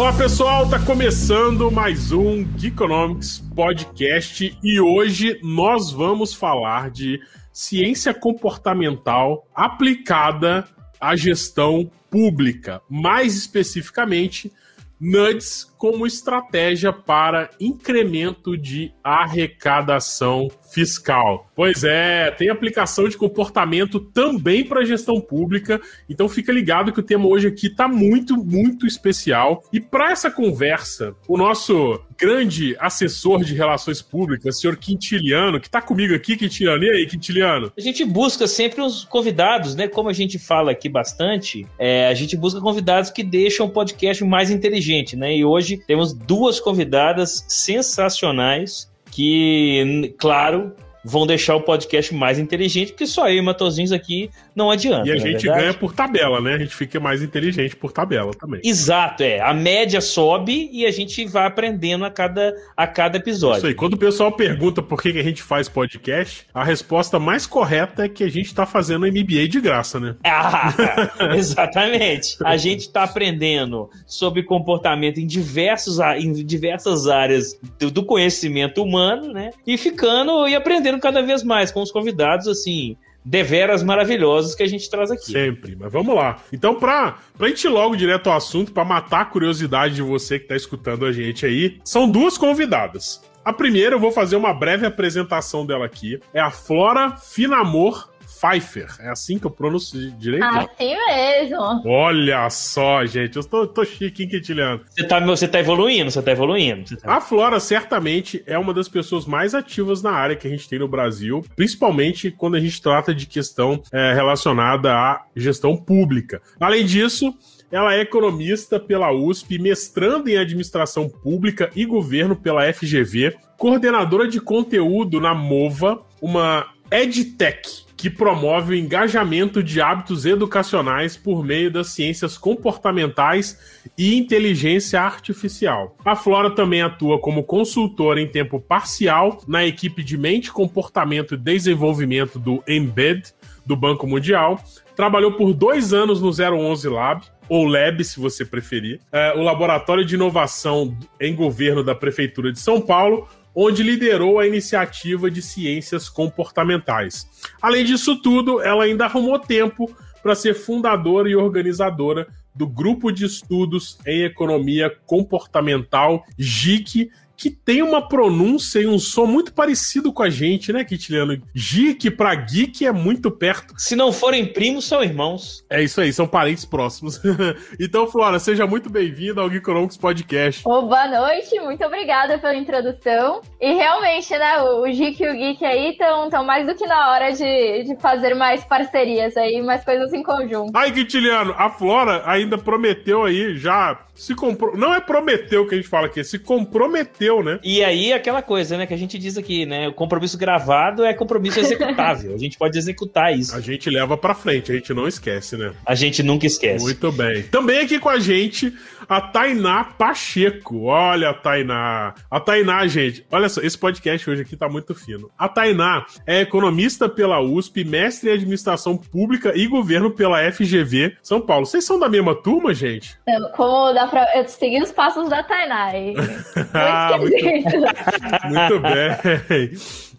Olá pessoal, tá começando mais um Geekonomics Podcast e hoje nós vamos falar de ciência comportamental aplicada à gestão pública, mais especificamente NUDS como estratégia para incremento de arrecadação fiscal. Pois é, tem aplicação de comportamento também para gestão pública, então fica ligado que o tema hoje aqui está muito, muito especial. E para essa conversa, o nosso grande assessor de relações públicas, senhor Quintiliano, que está comigo aqui, Quintiliano. E aí, Quintiliano? A gente busca sempre os convidados, né? Como a gente fala aqui bastante, é, a gente busca convidados que deixam o podcast mais inteligente, né? E hoje temos duas convidadas sensacionais que, claro, vão deixar o podcast mais inteligente, porque só eu e Matozinhos aqui não adianta. E a é gente ganha por tabela, né? A gente fica mais inteligente por tabela também. Exato, é. A média sobe e a gente vai aprendendo a cada, a cada episódio. Isso aí. Quando o pessoal pergunta por que, que a gente faz podcast, a resposta mais correta é que a gente está fazendo MBA de graça, né? Ah, exatamente. A gente está aprendendo sobre comportamento em, diversos, em diversas áreas do, do conhecimento humano, né? E ficando e aprendendo cada vez mais com os convidados, assim, deveras maravilhosos que a gente traz aqui. Sempre, mas vamos lá. Então, pra, pra gente ir logo direto ao assunto, para matar a curiosidade de você que tá escutando a gente aí, são duas convidadas. A primeira, eu vou fazer uma breve apresentação dela aqui. É a Flora Finamor Pfeiffer. É assim que eu pronuncio direito? Assim mesmo. Olha só, gente. Eu tô, tô chique, hein, Quintiliano? Você tá, você tá evoluindo, você tá evoluindo. Você tá... A Flora certamente é uma das pessoas mais ativas na área que a gente tem no Brasil, principalmente quando a gente trata de questão é, relacionada à gestão pública. Além disso, ela é economista pela USP, mestrando em administração pública e governo pela FGV, coordenadora de conteúdo na MOVA, uma EdTech, que promove o engajamento de hábitos educacionais por meio das ciências comportamentais e inteligência artificial. A Flora também atua como consultora em tempo parcial na equipe de mente, comportamento e desenvolvimento do Embed, do Banco Mundial. Trabalhou por dois anos no 011 Lab, ou LAB, se você preferir, é, o Laboratório de Inovação em Governo da Prefeitura de São Paulo, onde liderou a iniciativa de ciências comportamentais. Além disso tudo, ela ainda arrumou tempo para ser fundadora e organizadora do Grupo de Estudos em Economia Comportamental, GIC, que tem uma pronúncia e um som muito parecido com a gente, né, Kitiliano? Geek pra geek é muito perto. Se não forem primos, são irmãos. É isso aí, são parentes próximos. então, Flora, seja muito bem-vinda ao Geekonomics Podcast. Oh, boa noite, muito obrigada pela introdução. E realmente, né, o Geek e o Geek aí estão mais do que na hora de, de fazer mais parcerias aí, mais coisas em conjunto. Ai, Kitiliano, a Flora ainda prometeu aí, já se comprou. Não é prometeu que a gente fala aqui, se comprometeu, né? E aí aquela coisa, né, que a gente diz aqui, né? O compromisso gravado é compromisso executável. a gente pode executar isso. A gente leva pra frente, a gente não esquece, né? A gente nunca esquece. Muito bem. Também aqui com a gente, a Tainá Pacheco. Olha a Tainá. A Tainá, gente, olha só, esse podcast hoje aqui tá muito fino. A Tainá é economista pela USP, mestre em administração pública e governo pela FGV São Paulo. Vocês são da mesma turma, gente? Como da pra eu segui os passos da Tainá. ah, muito, muito bem.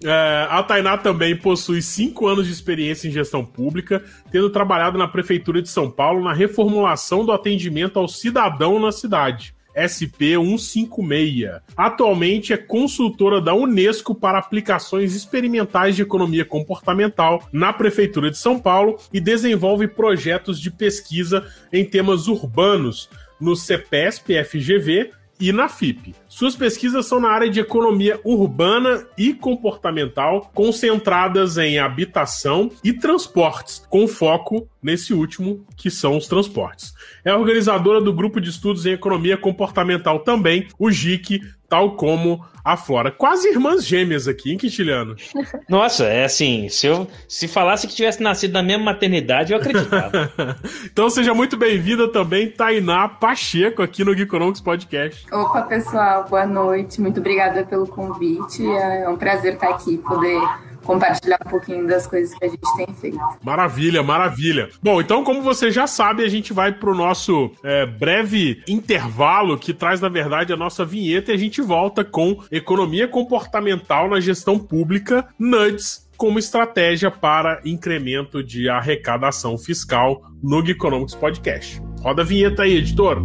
É, a Tainá também possui cinco anos de experiência em gestão pública, tendo trabalhado na Prefeitura de São Paulo na reformulação do atendimento ao cidadão na cidade. SP156. Atualmente é consultora da Unesco para aplicações experimentais de economia comportamental na Prefeitura de São Paulo e desenvolve projetos de pesquisa em temas urbanos, no CEPESP FGV e na FIP. Suas pesquisas são na área de economia urbana e comportamental, concentradas em habitação e transportes, com foco nesse último, que são os transportes. É organizadora do grupo de estudos em economia comportamental também, o GIC, tal como a Flora. Quase irmãs gêmeas aqui, hein, Quintiliano? Nossa, é assim, se eu se falasse que tivesse nascido na mesma maternidade, eu acreditava. então seja muito bem-vinda também, Tainá Pacheco, aqui no Geekonomics Podcast. Opa, pessoal, boa noite. Muito obrigada pelo convite. É um prazer estar aqui, poder compartilhar um pouquinho das coisas que a gente tem feito. Maravilha, maravilha. Bom, então, como você já sabe, a gente vai para o nosso é, breve intervalo que traz, na verdade, a nossa vinheta e a gente volta com economia comportamental na gestão pública, NUDS, como estratégia para incremento de arrecadação fiscal no Geekonomics Podcast. Roda a vinheta aí, editor.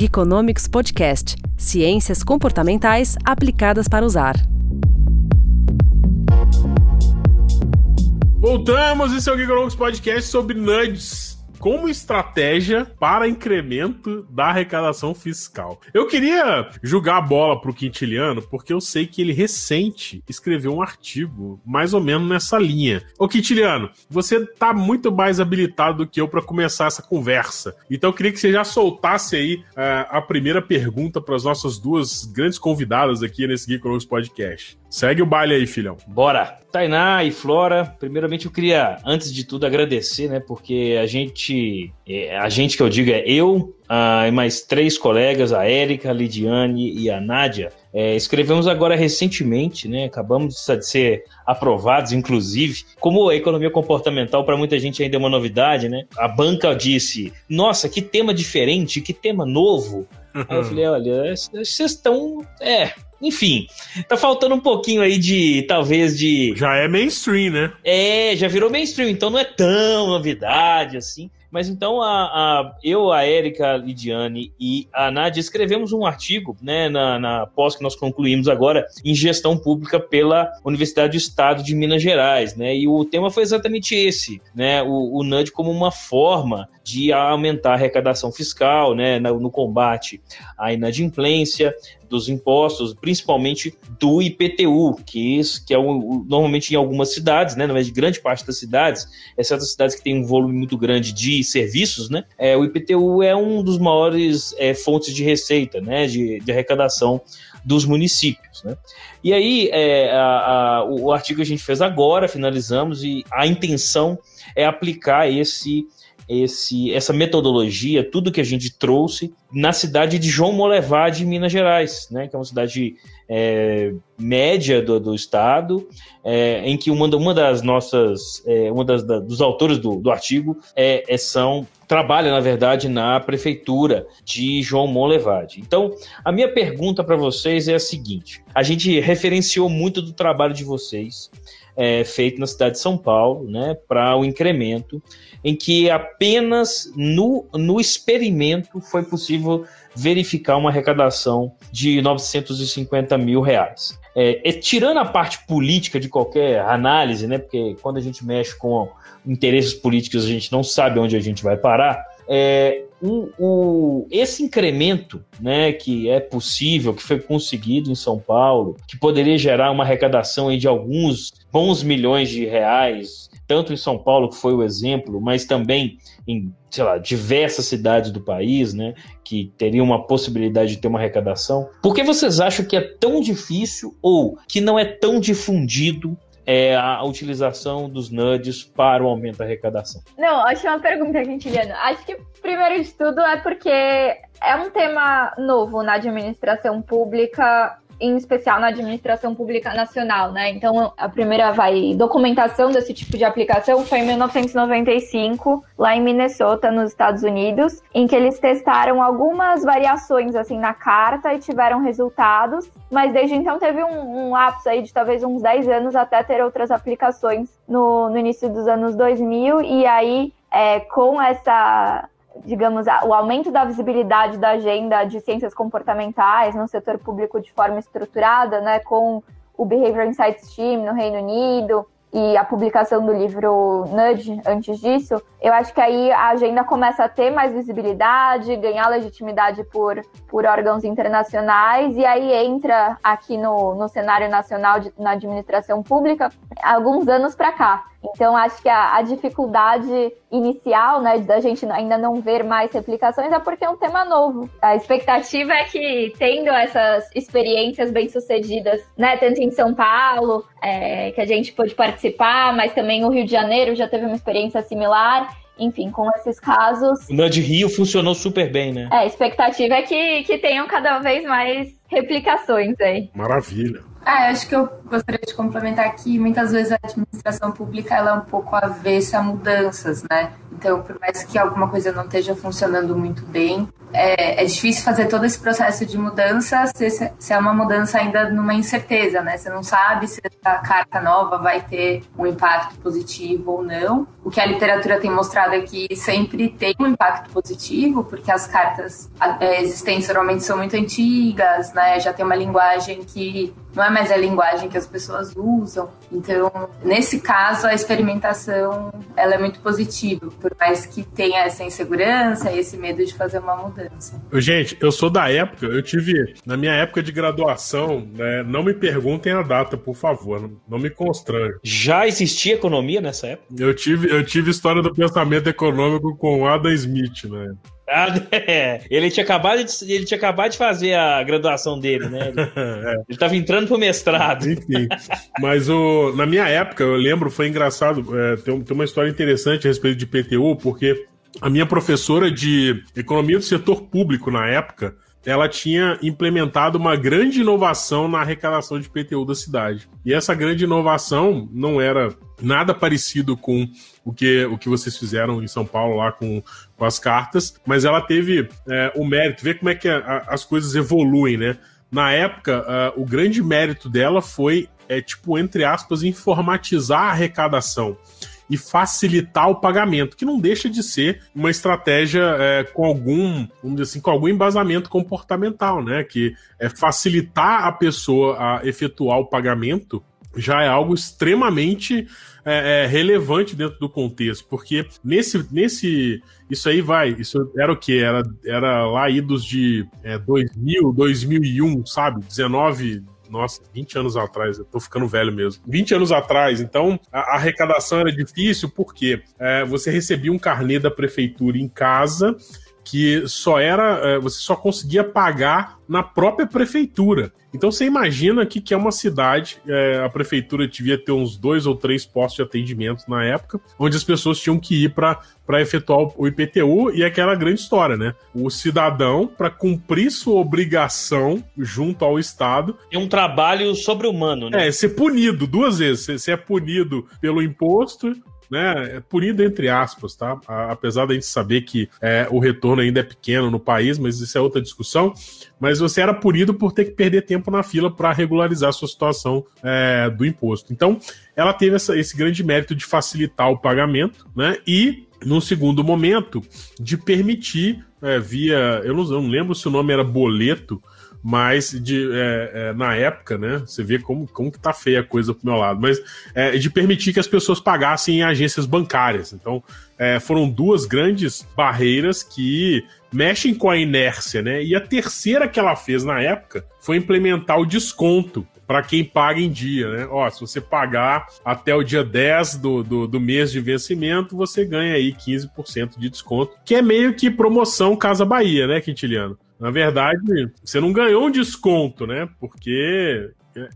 Geekonomics Podcast Ciências comportamentais aplicadas para usar. Voltamos, esse é o Geekonomics Podcast sobre nudges como estratégia para incremento da arrecadação fiscal. Eu queria jogar a bola pro Quintiliano, porque eu sei que ele recente escreveu um artigo mais ou menos nessa linha. Ô Quintiliano, você tá muito mais habilitado do que eu para começar essa conversa. Então eu queria que você já soltasse aí uh, a primeira pergunta para as nossas duas grandes convidadas aqui nesse Geek Podcast. Segue o baile aí, filhão. Bora. Tainá e Flora, primeiramente eu queria, antes de tudo, agradecer, né? Porque a gente, é, a gente que eu digo é eu ah, e mais três colegas, a Érica, a Lidiane e a Nádia, é, escrevemos agora recentemente, né? Acabamos de ser aprovados, inclusive. Como a economia comportamental para muita gente ainda é uma novidade, né? A banca disse: Nossa, que tema diferente, que tema novo. Aí eu falei: Olha, vocês estão. É, enfim, tá faltando um pouquinho aí de, talvez, de. Já é mainstream, né? É, já virou mainstream, então não é tão novidade assim. Mas então a, a, eu, a Érica, Lidiane e a Nádia escrevemos um artigo né, na, na pós que nós concluímos agora em gestão pública pela Universidade do Estado de Minas Gerais. Né, e o tema foi exatamente esse: né, o, o NUD como uma forma de aumentar a arrecadação fiscal né, no, no combate à inadimplência, dos impostos, principalmente do IPTU, que, que é o, normalmente em algumas cidades, né, verdade, grande parte das cidades, exceto as cidades que têm um volume muito grande de serviços, né, é, o IPTU é um dos maiores é, fontes de receita, né, de, de arrecadação dos municípios. Né? E aí, é, a, a, o artigo que a gente fez agora, finalizamos, e a intenção é aplicar esse esse, essa metodologia, tudo que a gente trouxe na cidade de João Molevade, Minas Gerais, né, que é uma cidade é, média do, do estado, é, em que uma, uma das nossas, é, uma das, da, dos autores do, do artigo é, é, são trabalha na verdade na prefeitura de João Molevade. Então, a minha pergunta para vocês é a seguinte: a gente referenciou muito do trabalho de vocês. É, feito na cidade de São Paulo, né, para o incremento em que apenas no, no experimento foi possível verificar uma arrecadação de 950 mil reais. É, é, tirando a parte política de qualquer análise, né, porque quando a gente mexe com interesses políticos a gente não sabe onde a gente vai parar, é, esse incremento né, que é possível, que foi conseguido em São Paulo, que poderia gerar uma arrecadação de alguns bons milhões de reais tanto em São Paulo, que foi o exemplo, mas também em, sei lá, diversas cidades do país, né, que teriam uma possibilidade de ter uma arrecadação. Por que vocês acham que é tão difícil ou que não é tão difundido é, a utilização dos NUDs para o aumento da arrecadação? Não, ótima pergunta, Quintiliano. Acho que, primeiro de tudo, é porque é um tema novo na administração pública em especial na administração pública nacional, né? Então, a primeira vai documentação desse tipo de aplicação foi em 1995, lá em Minnesota, nos Estados Unidos, em que eles testaram algumas variações assim na carta e tiveram resultados, mas desde então teve um, um lapso aí de talvez uns 10 anos até ter outras aplicações no, no início dos anos 2000 e aí é, com essa digamos, o aumento da visibilidade da agenda de ciências comportamentais no setor público de forma estruturada, né, com o Behavior Insights Team no Reino Unido e a publicação do livro Nudge antes disso, eu acho que aí a agenda começa a ter mais visibilidade, ganhar legitimidade por, por órgãos internacionais, e aí entra aqui no, no cenário nacional de, na administração pública alguns anos para cá. Então, acho que a, a dificuldade inicial, né, da gente ainda não ver mais replicações, é porque é um tema novo. A expectativa é que, tendo essas experiências bem-sucedidas, né, tanto em São Paulo, é, que a gente pôde participar, mas também o Rio de Janeiro já teve uma experiência similar, enfim, com esses casos. O Nudge Rio funcionou super bem, né? É, a expectativa é que, que tenham cada vez mais replicações aí. Maravilha. Ah, acho que eu gostaria de complementar que muitas vezes a administração pública ela é um pouco avessa a mudanças, né? Então, por mais que alguma coisa não esteja funcionando muito bem, é, é difícil fazer todo esse processo de mudança se, se, é uma mudança ainda numa incerteza, né? Você não sabe se a carta nova vai ter um impacto positivo ou não. O que a literatura tem mostrado é que sempre tem um impacto positivo, porque as cartas é, existentes normalmente são muito antigas, né? Já tem uma linguagem que não é mais a linguagem que as pessoas usam. Então, nesse caso, a experimentação ela é muito positiva, por mais que tenha essa insegurança e esse medo de fazer uma mudança. Gente, eu sou da época, eu tive, na minha época de graduação, né, não me perguntem a data, por favor, não, não me constrange. Já existia economia nessa época? Eu tive, eu tive história do pensamento econômico com Adam Smith, né? É. Ele tinha acabado de, ele tinha acabado de fazer a graduação dele, né? Ele, é. estava entrando pro mestrado. Enfim. Mas o, na minha época, eu lembro, foi engraçado. É, tem, tem uma história interessante a respeito de PTU, porque a minha professora de economia do setor público na época ela tinha implementado uma grande inovação na arrecadação de PTU da cidade. E essa grande inovação não era nada parecido com o que, o que vocês fizeram em São Paulo lá com, com as cartas, mas ela teve é, o mérito, ver como é que a, a, as coisas evoluem, né? Na época, uh, o grande mérito dela foi, é, tipo, entre aspas, informatizar a arrecadação e facilitar o pagamento, que não deixa de ser uma estratégia é, com algum, vamos dizer assim, com algum embasamento comportamental, né? Que é facilitar a pessoa a efetuar o pagamento já é algo extremamente é, é, relevante dentro do contexto, porque nesse, nesse isso aí vai, isso era o que? Era, era lá idos de é, 2000, 2001, sabe? 19, nossa, 20 anos atrás, eu tô ficando velho mesmo. 20 anos atrás, então a, arrecadação era difícil porque é, você recebia um carnê da prefeitura em casa que só era, é, você só conseguia pagar na própria prefeitura. Então você imagina que, que é uma cidade, é, a prefeitura devia ter uns dois ou três postos de atendimento na época, onde as pessoas tinham que ir para efetuar o IPTU e aquela grande história, né? O cidadão, para cumprir sua obrigação junto ao Estado. É um trabalho sobre-humano, né? É, ser punido duas vezes. Você é punido pelo imposto né, é punido entre aspas, tá? apesar da gente saber que é, o retorno ainda é pequeno no país, mas isso é outra discussão. Mas você era punido por ter que perder tempo na fila para regularizar a sua situação é, do imposto. Então, ela teve essa, esse grande mérito de facilitar o pagamento, né? E num segundo momento, de permitir é, via. Eu não, eu não lembro se o nome era boleto, mas de, é, é, na época, né? Você vê como, como que tá feia a coisa pro meu lado, mas é, de permitir que as pessoas pagassem em agências bancárias. Então, é, foram duas grandes barreiras que mexem com a inércia, né? E a terceira que ela fez na época foi implementar o desconto para quem paga em dia, né? Ó, se você pagar até o dia 10 do, do, do, mês de vencimento, você ganha aí 15% de desconto, que é meio que promoção Casa Bahia, né, Quintiliano? Na verdade, você não ganhou um desconto, né? Porque.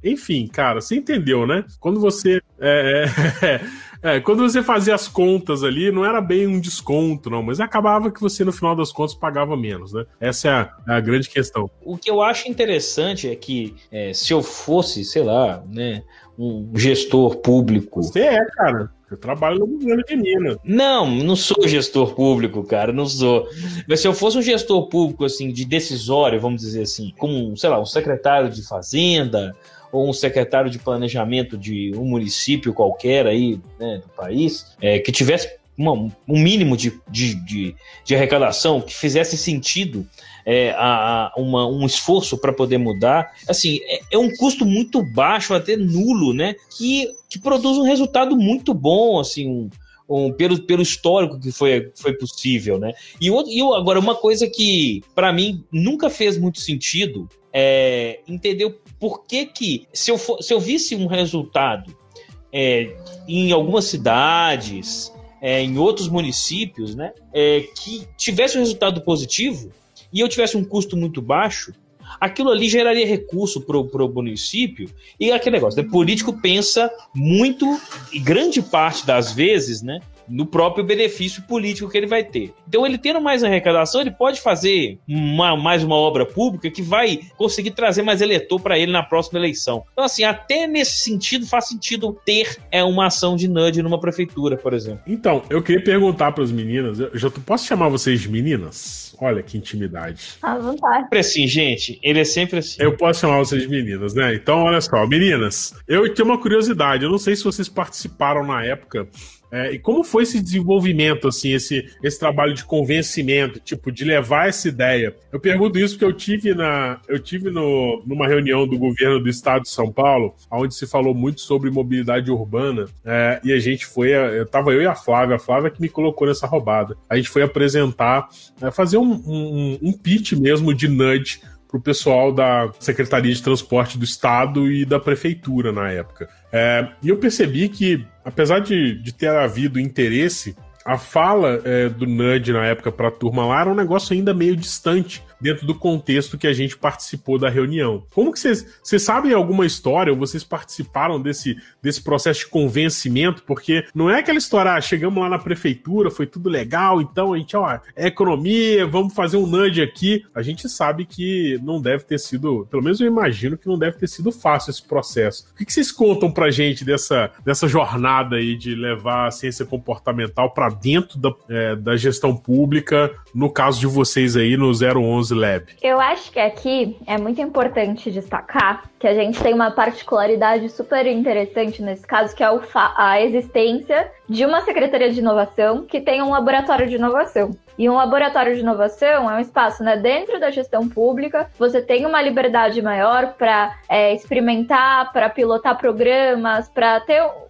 Enfim, cara, você entendeu, né? Quando você. É, é, é, quando você fazia as contas ali, não era bem um desconto, não, mas acabava que você, no final das contas, pagava menos, né? Essa é a, é a grande questão. O que eu acho interessante é que é, se eu fosse, sei lá, né, um gestor público. Você é, cara. Eu trabalho no governo de Minas. Não, não sou gestor público, cara, não sou. Mas se eu fosse um gestor público, assim, de decisório, vamos dizer assim, como, sei lá, um secretário de Fazenda ou um secretário de planejamento de um município qualquer aí, né, do país, é, que tivesse uma, um mínimo de, de, de, de, arrecadação que fizesse sentido é, a, uma, um esforço para poder mudar, assim, é, é, um custo muito baixo, até nulo, né? Que, que produz um resultado muito bom, assim, um, um, pelo, pelo histórico que foi, foi possível, né? E, e agora, uma coisa que, para mim, nunca fez muito sentido é entender por que que, se eu, for, se eu visse um resultado é, em algumas cidades é, em outros municípios, né, é, que tivesse um resultado positivo e eu tivesse um custo muito baixo, aquilo ali geraria recurso para o município e aquele negócio. Né, político pensa muito, e grande parte das vezes, né, no próprio benefício político que ele vai ter. Então, ele tendo mais arrecadação, ele pode fazer uma, mais uma obra pública que vai conseguir trazer mais eleitor para ele na próxima eleição. Então, assim, até nesse sentido, faz sentido ter é, uma ação de nudge numa prefeitura, por exemplo. Então, eu queria perguntar para as meninas, eu já posso chamar vocês de meninas? Olha que intimidade. À vontade. Sempre assim, gente. Ele é sempre assim. Eu posso chamar vocês de meninas, né? Então, olha só, meninas, eu tenho uma curiosidade. Eu não sei se vocês participaram na época é, e como foi esse desenvolvimento, assim, esse, esse trabalho de convencimento, tipo, de levar essa ideia? Eu pergunto isso porque eu tive, na, eu tive no, numa reunião do governo do estado de São Paulo, onde se falou muito sobre mobilidade urbana, é, e a gente foi, eu tava eu e a Flávia, a Flávia que me colocou nessa roubada. A gente foi apresentar, é, fazer um, um, um pitch mesmo de nudge para o pessoal da Secretaria de Transporte do Estado e da Prefeitura na época. É, e eu percebi que, apesar de, de ter havido interesse, a fala é, do Nudge na época para a turma lá era um negócio ainda meio distante dentro do contexto que a gente participou da reunião. Como que vocês, vocês sabem alguma história ou vocês participaram desse, desse processo de convencimento? Porque não é aquela história, ah, chegamos lá na prefeitura, foi tudo legal, então a gente, ó, é economia, vamos fazer um nudge aqui. A gente sabe que não deve ter sido, pelo menos eu imagino que não deve ter sido fácil esse processo. O que, que vocês contam pra gente dessa, dessa jornada aí de levar a ciência comportamental para dentro da, é, da gestão pública, no caso de vocês aí no 011 Lab? Eu acho que aqui é muito importante destacar que a gente tem uma particularidade super interessante nesse caso, que é a existência de uma secretaria de inovação que tem um laboratório de inovação. E um laboratório de inovação é um espaço né, dentro da gestão pública, você tem uma liberdade maior para é, experimentar, para pilotar programas, para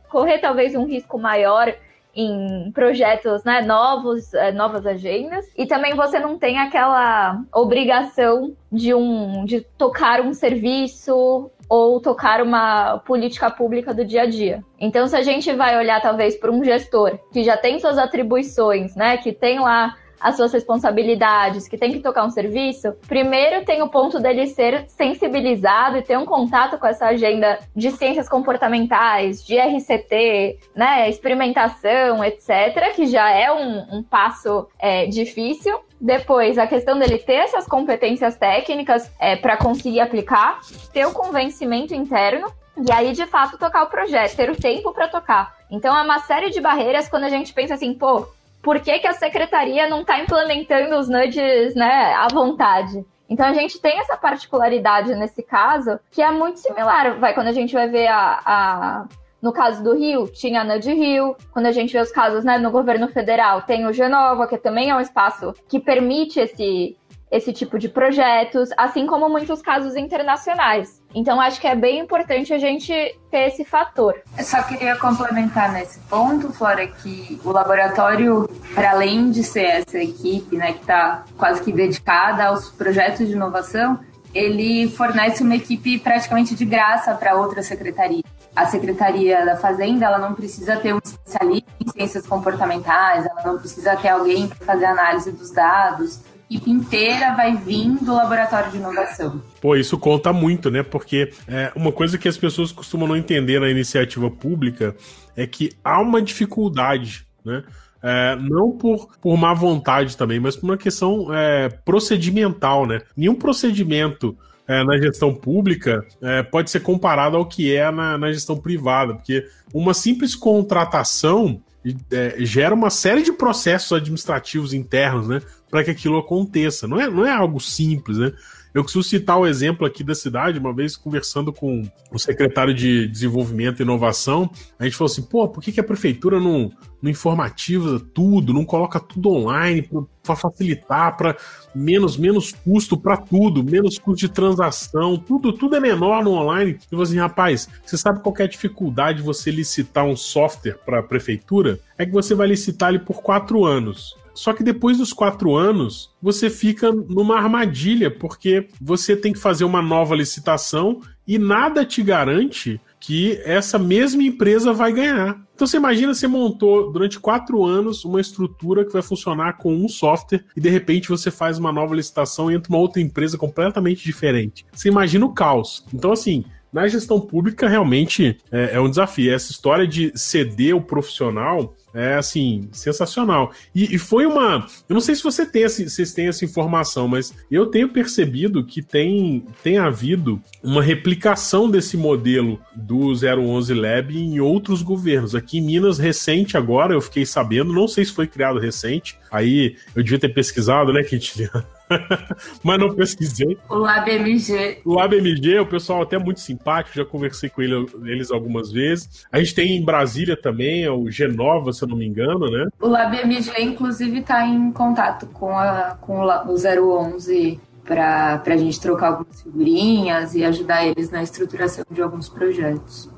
correr talvez um risco maior em projetos né, novos, é, novas agendas. E também você não tem aquela obrigação de, um, de tocar um serviço ou tocar uma política pública do dia a dia. Então, se a gente vai olhar talvez para um gestor que já tem suas atribuições, né, que tem lá as suas responsabilidades, que tem que tocar um serviço, primeiro tem o ponto dele ser sensibilizado e ter um contato com essa agenda de ciências comportamentais, de RCT, né, experimentação, etc., que já é um, um passo é, difícil. Depois, a questão dele ter essas competências técnicas é, para conseguir aplicar, ter o convencimento interno e aí, de fato, tocar o projeto, ter o tempo para tocar. Então, é uma série de barreiras quando a gente pensa assim, pô, por que, que a secretaria não está implementando os nudges né, à vontade? Então a gente tem essa particularidade nesse caso que é muito similar. Vai quando a gente vai ver a, a no caso do Rio, tinha a Nudge Rio. Quando a gente vê os casos né, no governo federal, tem o Genova, que também é um espaço que permite esse, esse tipo de projetos, assim como muitos casos internacionais. Então, acho que é bem importante a gente ter esse fator. Eu só queria complementar nesse ponto, Flora, que o laboratório, para além de ser essa equipe, né, que está quase que dedicada aos projetos de inovação, ele fornece uma equipe praticamente de graça para outra secretaria. A Secretaria da Fazenda, ela não precisa ter um especialista em ciências comportamentais, ela não precisa ter alguém para fazer análise dos dados, equipe inteira vai vir do laboratório de inovação. Pô, isso conta muito, né? Porque é, uma coisa que as pessoas costumam não entender na iniciativa pública é que há uma dificuldade, né? É, não por, por má vontade também, mas por uma questão é, procedimental, né? Nenhum procedimento é, na gestão pública é, pode ser comparado ao que é na, na gestão privada, porque uma simples contratação é, gera uma série de processos administrativos internos, né? Para que aquilo aconteça. Não é, não é algo simples, né? Eu preciso citar o exemplo aqui da cidade, uma vez conversando com o secretário de Desenvolvimento e Inovação, a gente falou assim, pô, por que, que a prefeitura não, não informativa tudo, não coloca tudo online para facilitar, para menos menos custo para tudo, menos custo de transação, tudo tudo é menor no online. E você assim, rapaz, você sabe qual é a dificuldade de você licitar um software para a prefeitura? É que você vai licitar ele por quatro anos. Só que depois dos quatro anos, você fica numa armadilha, porque você tem que fazer uma nova licitação e nada te garante que essa mesma empresa vai ganhar. Então você imagina, você montou durante quatro anos uma estrutura que vai funcionar com um software e de repente você faz uma nova licitação e entra uma outra empresa completamente diferente. Você imagina o caos. Então, assim, na gestão pública realmente é, é um desafio. Essa história de ceder o profissional é assim, sensacional. E, e, foi uma. Eu não sei se você tem, vocês têm essa informação, mas eu tenho percebido que tem, tem havido uma replicação desse modelo do 011 Lab em outros governos. Aqui em Minas, recente agora, eu fiquei sabendo, não sei se foi criado recente, aí eu devia ter pesquisado, né, Quintiliano? mas não pesquisei. O LabMG. O LabMG, o pessoal até muito simpático, já conversei com ele, eles algumas vezes. A gente tem em Brasília também, é o Genova, se eu não me engano, né? O LabMG, inclusive, está em contato com, a, com o 011 para a gente trocar algumas figurinhas e ajudar eles na estruturação de alguns projetos.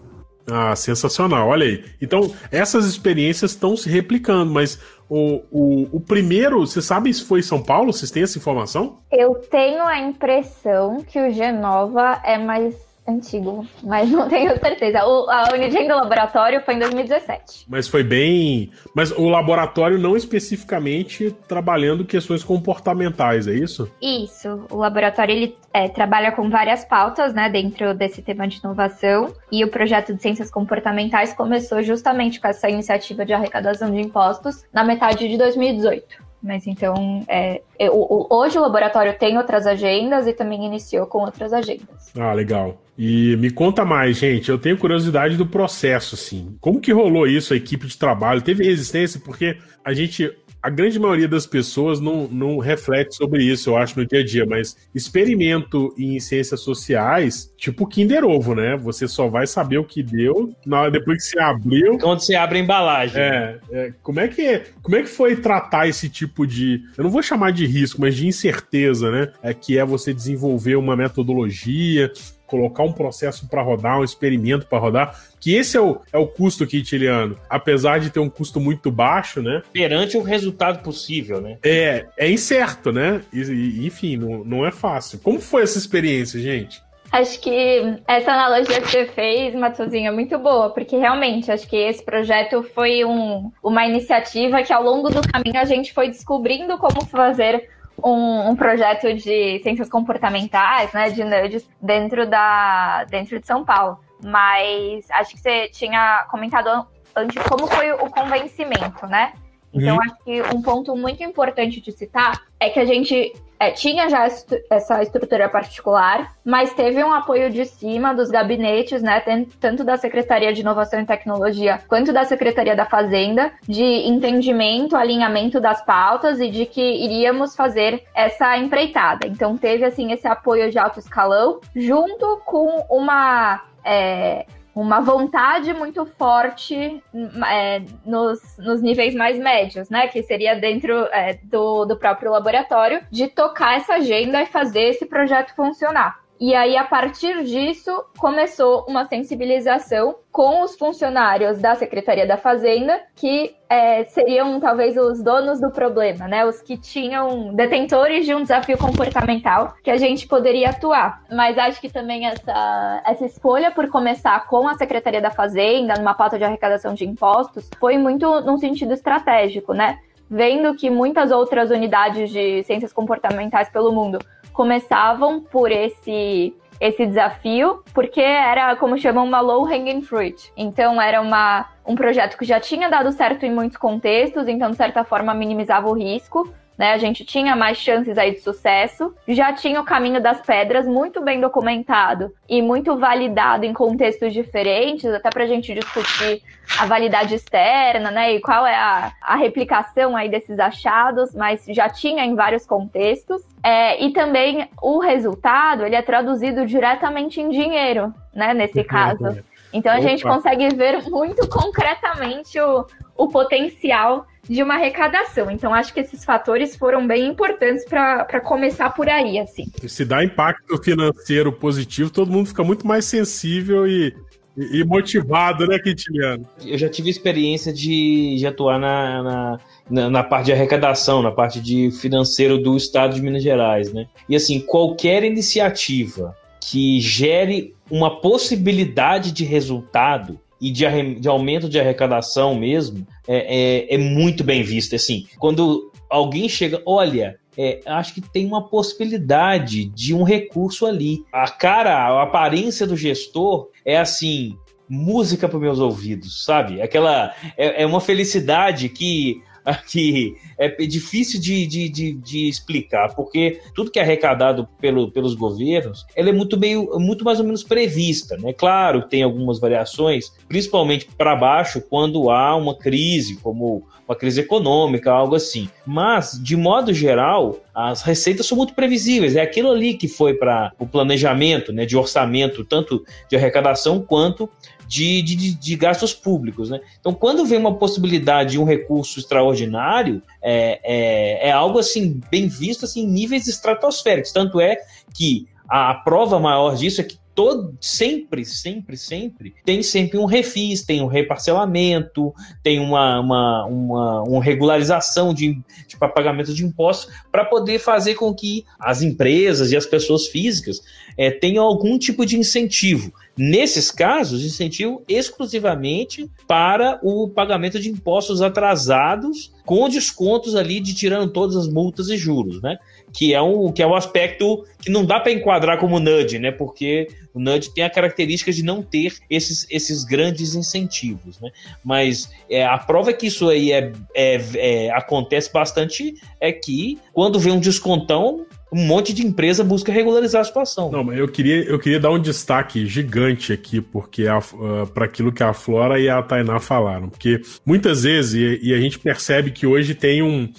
Ah, sensacional, olha aí. Então, essas experiências estão se replicando, mas o, o, o primeiro, você sabe se foi São Paulo? Vocês têm essa informação? Eu tenho a impressão que o Genova é mais antigo, mas não tenho certeza. O, a do laboratório foi em 2017. Mas foi bem. Mas o laboratório não especificamente trabalhando questões comportamentais, é isso? Isso. O laboratório ele é, trabalha com várias pautas, né, dentro desse tema de inovação. E o projeto de ciências comportamentais começou justamente com essa iniciativa de arrecadação de impostos na metade de 2018. Mas então, é, eu, hoje o laboratório tem outras agendas e também iniciou com outras agendas. Ah, legal. E me conta mais, gente. Eu tenho curiosidade do processo, assim. Como que rolou isso, a equipe de trabalho? Teve resistência? Porque a gente a grande maioria das pessoas não, não reflete sobre isso, eu acho, no dia a dia, mas experimento em ciências sociais, tipo Kinder Ovo, né? Você só vai saber o que deu na, depois que você abriu. Quando você abre a embalagem. É, é, como, é que, como é que foi tratar esse tipo de. Eu não vou chamar de risco, mas de incerteza, né? É que é você desenvolver uma metodologia, colocar um processo para rodar, um experimento para rodar, que esse é o, é o custo quintiliano, apesar de ter um custo muito baixo, né? Perante o resultado possível, né? É, é incerto, né? E, e, enfim, não, não é fácil. Como foi essa experiência, gente? Acho que essa analogia que você fez, Matosinho, é muito boa, porque realmente acho que esse projeto foi um, uma iniciativa que ao longo do caminho a gente foi descobrindo como fazer um, um, projeto de ciências comportamentais, né, de nerds, dentro, da, dentro de São Paulo. Mas acho que você tinha comentado antes como foi o convencimento, né? Então, uhum. acho que um ponto muito importante de citar é que a gente é, tinha já essa estrutura particular, mas teve um apoio de cima dos gabinetes, né, tanto da Secretaria de Inovação e Tecnologia quanto da Secretaria da Fazenda, de entendimento, alinhamento das pautas e de que iríamos fazer essa empreitada. Então, teve assim esse apoio de alto escalão, junto com uma é, uma vontade muito forte é, nos, nos níveis mais médios, né? Que seria dentro é, do, do próprio laboratório, de tocar essa agenda e fazer esse projeto funcionar. E aí, a partir disso, começou uma sensibilização com os funcionários da Secretaria da Fazenda, que é, seriam talvez os donos do problema, né? Os que tinham detentores de um desafio comportamental que a gente poderia atuar. Mas acho que também essa, essa escolha por começar com a Secretaria da Fazenda, numa pauta de arrecadação de impostos, foi muito num sentido estratégico, né? Vendo que muitas outras unidades de ciências comportamentais pelo mundo começavam por esse esse desafio, porque era, como chamam, uma low hanging fruit. Então era uma, um projeto que já tinha dado certo em muitos contextos, então de certa forma minimizava o risco, né? A gente tinha mais chances aí de sucesso, já tinha o caminho das pedras muito bem documentado e muito validado em contextos diferentes, até para a gente discutir a validade externa, né? E qual é a, a replicação aí desses achados, mas já tinha em vários contextos. É, e também o resultado ele é traduzido diretamente em dinheiro, né? Nesse uhum. caso. Então a Opa. gente consegue ver muito concretamente o, o potencial de uma arrecadação. Então, acho que esses fatores foram bem importantes para começar por aí, assim. Se dá impacto financeiro positivo, todo mundo fica muito mais sensível e E, e motivado, né, Quintiliano? Eu já tive experiência de, de atuar na, na, na, na, parte de arrecadação, na parte de financeiro do estado de Minas Gerais, né? E assim, qualquer iniciativa que gere uma possibilidade de resultado e de, de aumento de arrecadação mesmo é, é, é muito bem vista. Assim, quando alguém chega, olha, é, acho que tem uma possibilidade de um recurso ali. A cara, a aparência do gestor é assim, música para meus ouvidos, sabe? Aquela é, é uma felicidade que que é difícil de, de, de, de, explicar, porque tudo que é arrecadado pelo, pelos governos, ela é muito, meio, muito mais ou menos prevista, né? Claro, tem algumas variações, principalmente para baixo, quando há uma crise, como uma crise econômica, algo assim. Mas, de modo geral, as receitas são muito previsíveis. É aquilo ali que foi para o planejamento né, de orçamento, tanto de arrecadação quanto de, de, de, gastos públicos. Né? Então, quando vem uma possibilidade de um recurso extraordinário, é, é, é algo assim bem visto assim, em níveis estratosféricos. Tanto é que a prova maior disso é que todo, sempre, sempre, sempre, tem sempre um refis, tem um reparcelamento, tem uma, uma, uma, uma regularização de, de pagamento de impostos para poder fazer com que as empresas e as pessoas físicas é, tenham algum tipo de incentivo. Nesses casos, incentivo exclusivamente para o pagamento de impostos atrasados, com descontos ali de tirando todas as multas e juros, né? que é um, que é um aspecto que não dá para enquadrar como nudge, né? Porque o nudge tem a característica de não ter esses, esses grandes incentivos, né? Mas é, a prova que isso aí é, é, é, acontece bastante é que quando vem um descontão, um monte de empresa busca regularizar a situação. Não, mas eu queria, eu queria dar um destaque gigante aqui, porque uh, ah, para aquilo que a Flora e a Tainá falaram. Porque muitas vezes, e, e a gente percebe que hoje tem um, uh,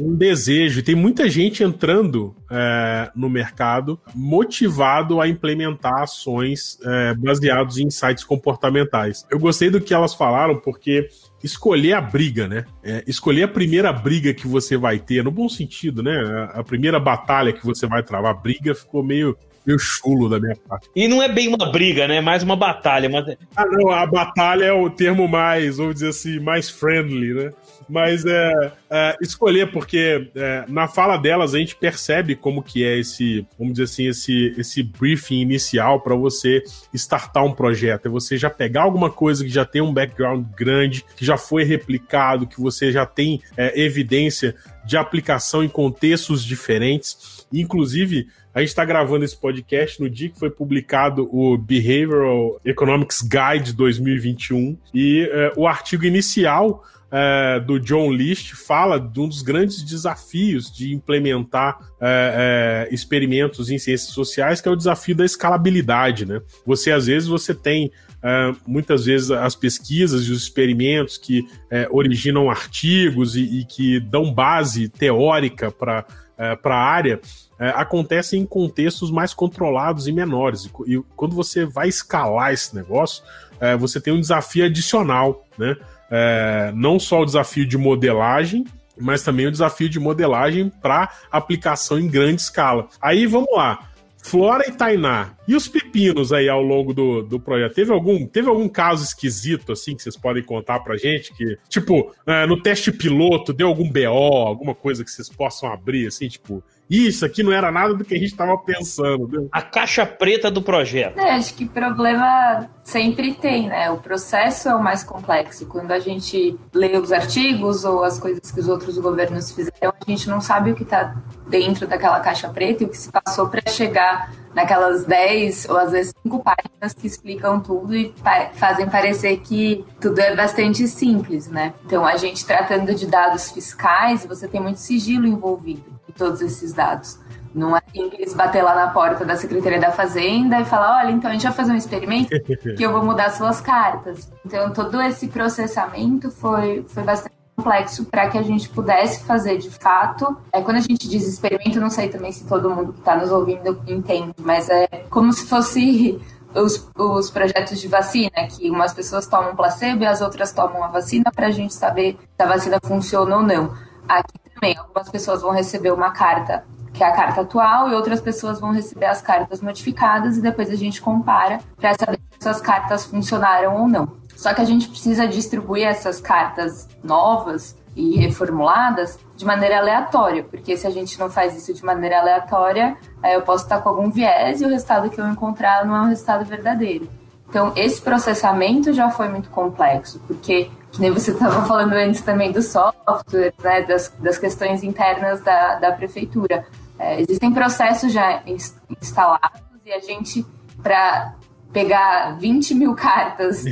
um desejo, tem muita gente entrando uh, no mercado motivado a implementar ações baseadas em insights comportamentais. Eu gostei do que elas falaram, porque escolher a briga, né? É, escolher a primeira briga que você vai ter, no bom sentido, né? A, a primeira batalha que você vai travar, a briga ficou meio meio chulo da minha parte. E não é bem uma briga, né? É mais uma batalha. Mas... Ah, não, a batalha é o termo mais, vamos dizer assim, mais friendly, né? Mas é, é escolher, porque é, na fala delas a gente percebe como que é esse, vamos dizer assim, esse, esse briefing inicial para você startar um projeto. É você já pegar alguma coisa que já tem um background grande, que já foi replicado, que você já tem é, evidência de aplicação em contextos diferentes. Inclusive, a gente está gravando esse podcast no dia que foi publicado o Behavioral Economics Guide 2021 e é, o artigo inicial é, do John List fala de um dos grandes desafios de implementar é, é, experimentos em ciências sociais, que é o desafio da escalabilidade. Né? Você, às vezes, você tem é, muitas vezes as pesquisas e os experimentos que é, originam artigos e, e, que dão base teórica para é, a área. acontecem em contextos mais controlados e menores. E, e quando você vai escalar esse negócio, você tem um desafio adicional, né? É, não só o desafio de modelagem, mas também o desafio de modelagem para aplicação em grande escala. Aí vamos lá. Flora e Tainá, e os pepinos aí ao longo do, do projeto? Teve algum, teve algum caso esquisito, assim, que vocês podem contar pra gente? Que, tipo, é, no teste piloto, deu algum BO, alguma coisa que vocês possam abrir, assim, tipo, isso aqui não era nada do que a gente estava pensando. Né? A caixa preta do projeto. É, acho que problema sempre tem, né? O processo é o mais complexo. Quando a gente lê os artigos ou as coisas que os outros governos fizeram, a gente não sabe o que está dentro daquela caixa preta e o que se passou para chegar naquelas 10 ou às vezes 5 páginas que explicam tudo e pa fazem parecer que tudo é bastante simples, né? Então, a gente tratando de dados fiscais, você tem muito sigilo envolvido todos esses dados. Não é simples bater lá na porta da Secretaria da Fazenda e falar: olha, então a gente vai fazer um experimento que eu vou mudar suas cartas. Então, todo esse processamento foi, foi bastante complexo para que a gente pudesse fazer de fato. É, quando a gente diz experimento, não sei também se todo mundo que está nos ouvindo entende, mas é como se fosse os, os projetos de vacina, que umas pessoas tomam placebo e as outras tomam a vacina para a gente saber se a vacina funciona ou não. Aqui também, algumas pessoas vão receber uma carta que é a carta atual e outras pessoas vão receber as cartas modificadas e depois a gente compara para saber se essas cartas funcionaram ou não. Só que a gente precisa distribuir essas cartas novas e reformuladas de maneira aleatória, porque se a gente não faz isso de maneira aleatória, eu posso estar com algum viés e o resultado que eu encontrar não é um resultado verdadeiro. Então, esse processamento já foi muito complexo, porque, que nem você estava falando antes também do software, né, das, das questões internas da, da prefeitura. É, existem processos já instalados e a gente, para pegar 20 mil cartas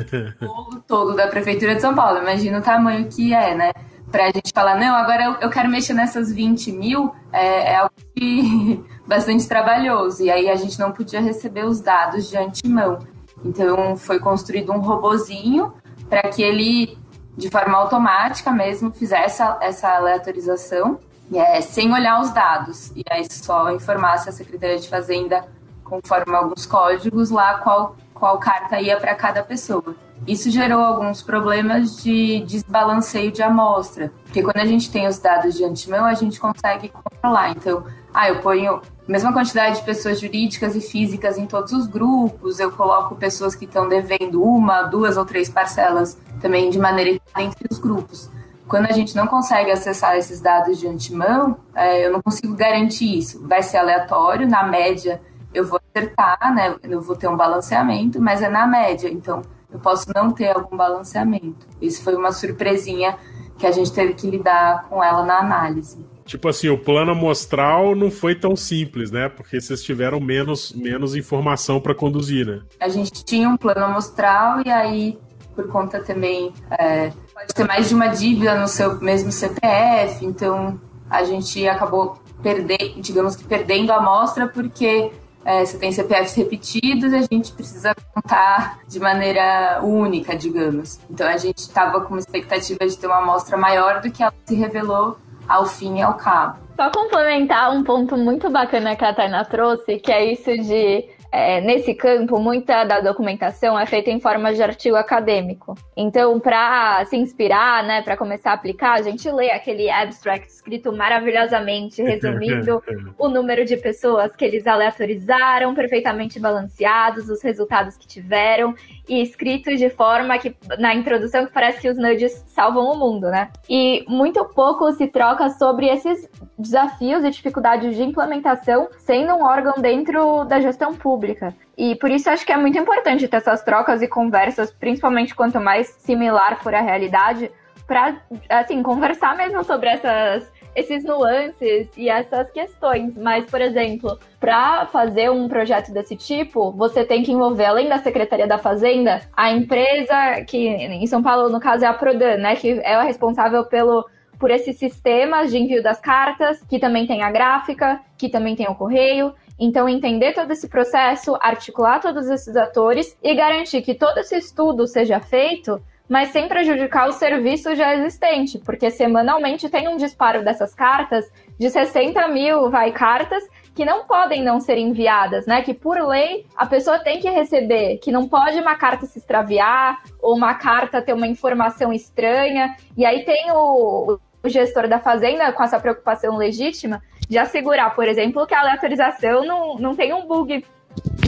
todo, todo da Prefeitura de São Paulo. Imagina o tamanho que é, né? Pra gente falar, não, agora eu, eu quero mexer nessas 20 mil, é, é algo que, bastante trabalhoso. E aí a gente não podia receber os dados de antemão. Então foi construído um robozinho para que ele, de forma automática mesmo, fizesse essa, essa aleatorização, é, sem olhar os dados. E aí só informasse a Secretaria de Fazenda conforme alguns códigos lá qual, qual carta ia para cada pessoa. Isso gerou alguns problemas de desbalanceio de amostra, porque quando a gente tem os dados de antemão, a gente consegue controlar. Então, ah, eu ponho a mesma quantidade de pessoas jurídicas e físicas em todos os grupos, eu coloco pessoas que estão devendo uma, duas ou três parcelas também de maneira entre os grupos. Quando a gente não consegue acessar esses dados de antemão, é, eu não consigo garantir isso. Vai ser aleatório, na média eu vou acertar, né? Eu vou ter um balanceamento, mas é na média, então eu posso não ter algum balanceamento. Isso foi uma surpresinha que a gente teve que lidar com ela na análise. Tipo assim, o plano amostral não foi tão simples, né? Porque vocês tiveram menos, menos informação para conduzir, né? A gente tinha um plano amostral e aí, por conta também, é, pode ter mais de uma dívida no seu mesmo CPF, então a gente acabou perdendo, digamos que perdendo a amostra porque é, você tem CPFs repetidos e a gente precisa contar de maneira única, digamos. Então a gente estava com uma expectativa de ter uma amostra maior do que ela se revelou ao fim e ao cabo. Só complementar um ponto muito bacana que a Tainá trouxe, que é isso de é, nesse campo, muita da documentação é feita em forma de artigo acadêmico. Então, para se inspirar, né, para começar a aplicar, a gente lê aquele abstract escrito maravilhosamente, resumindo o número de pessoas que eles aleatorizaram, perfeitamente balanceados, os resultados que tiveram, e escrito de forma que, na introdução, que parece que os nudges salvam o mundo, né? E muito pouco se troca sobre esses desafios e dificuldades de implementação sendo um órgão dentro da gestão pública. E por isso acho que é muito importante ter essas trocas e conversas, principalmente quanto mais similar for a realidade, para assim conversar mesmo sobre essas esses nuances e essas questões. Mas, por exemplo, para fazer um projeto desse tipo, você tem que envolver, além da Secretaria da Fazenda, a empresa que em São Paulo, no caso, é a Prodan, né? Que é a responsável pelo por esses sistemas de envio das cartas, que também tem a gráfica, que também tem o correio. Então, entender todo esse processo, articular todos esses atores e garantir que todo esse estudo seja feito, mas sem prejudicar o serviço já existente, porque semanalmente tem um disparo dessas cartas de 60 mil vai cartas que não podem não ser enviadas, né? Que por lei a pessoa tem que receber, que não pode uma carta se extraviar ou uma carta ter uma informação estranha. E aí tem o, o gestor da fazenda com essa preocupação legítima de assegurar, por exemplo, que a aleatorização não, não tem um bug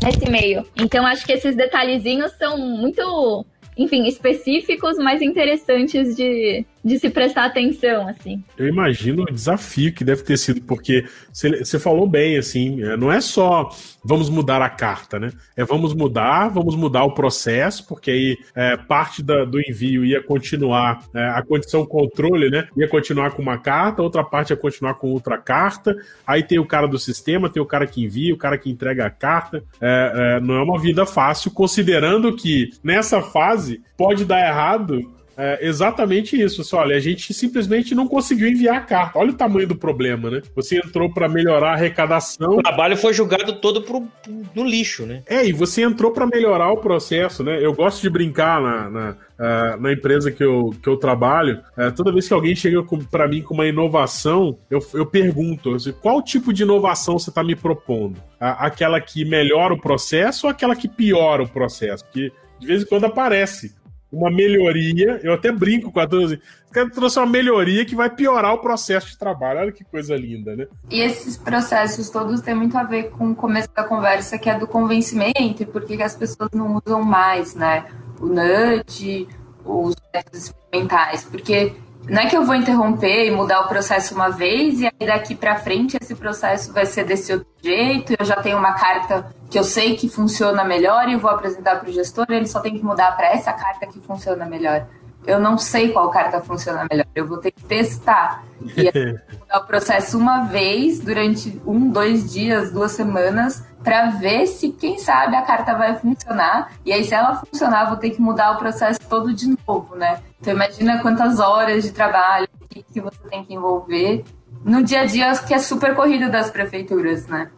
nesse meio. Então, acho que esses detalhezinhos são muito, enfim, específicos, mas interessantes de, de se prestar atenção, assim. Eu imagino o desafio que deve ter sido, porque você falou bem, assim, é, não é só vamos mudar a carta, né? É vamos mudar, vamos mudar o processo, porque aí é, parte da, do envio ia continuar, é, a condição controle, né? Ia continuar com uma carta, outra parte ia continuar com outra carta, aí tem o cara do sistema, tem o cara que envia, o cara que entrega a carta. É, é não é uma vida fácil, considerando que nessa fase pode dar errado é exatamente isso. Só, olha, a gente simplesmente não conseguiu enviar a carta. Olha o tamanho do problema, né? Você entrou para melhorar a arrecadação. O trabalho foi jogado todo pro, pro, no lixo, né? É, e você entrou para melhorar o processo, né? Eu gosto de brincar na, na, uh, na empresa que eu, que eu trabalho. Uh, toda vez que alguém chega para mim com uma inovação, eu, eu pergunto assim, qual tipo de inovação você está me propondo? Uh, aquela que melhora o processo ou aquela que piora o processo? Porque de vez em quando aparece uma melhoria. Eu até brinco com a assim, os caras trouxe uma melhoria que vai piorar o processo de trabalho. Olha que coisa linda, né? E esses processos todos têm muito a ver com o começo da conversa, que é do convencimento e por que as pessoas não usam mais, né? O nudge, os métodos experimentais. Porque não é que eu vou interromper e mudar o processo uma vez e aí daqui para frente esse processo vai ser desse outro jeito. Eu já tenho uma carta que eu sei que funciona melhor e vou apresentar para o gestor. Ele só tem que mudar para essa carta que funciona melhor. Eu não sei qual carta funciona melhor. Eu vou ter que testar e mudar o processo uma vez durante um, dois dias, duas semanas para ver se, quem sabe, a carta vai funcionar. E aí, se ela funcionar, vou ter que mudar o processo todo de novo, né? Então, imagina quantas horas de trabalho que você tem que envolver no dia a dia, que é super corrida das prefeituras, né?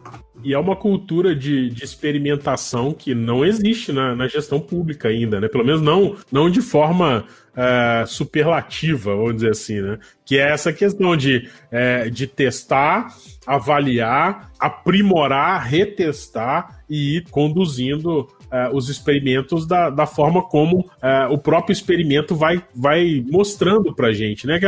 E é uma cultura de, de experimentação que não existe na, na, gestão pública ainda, né? Pelo menos não, não de forma uh, superlativa, vamos dizer assim, né? Que é essa questão de, uh, de testar, avaliar, aprimorar, retestar e ir conduzindo uh, os experimentos da, da forma como uh, o próprio experimento vai, vai mostrando para gente, né?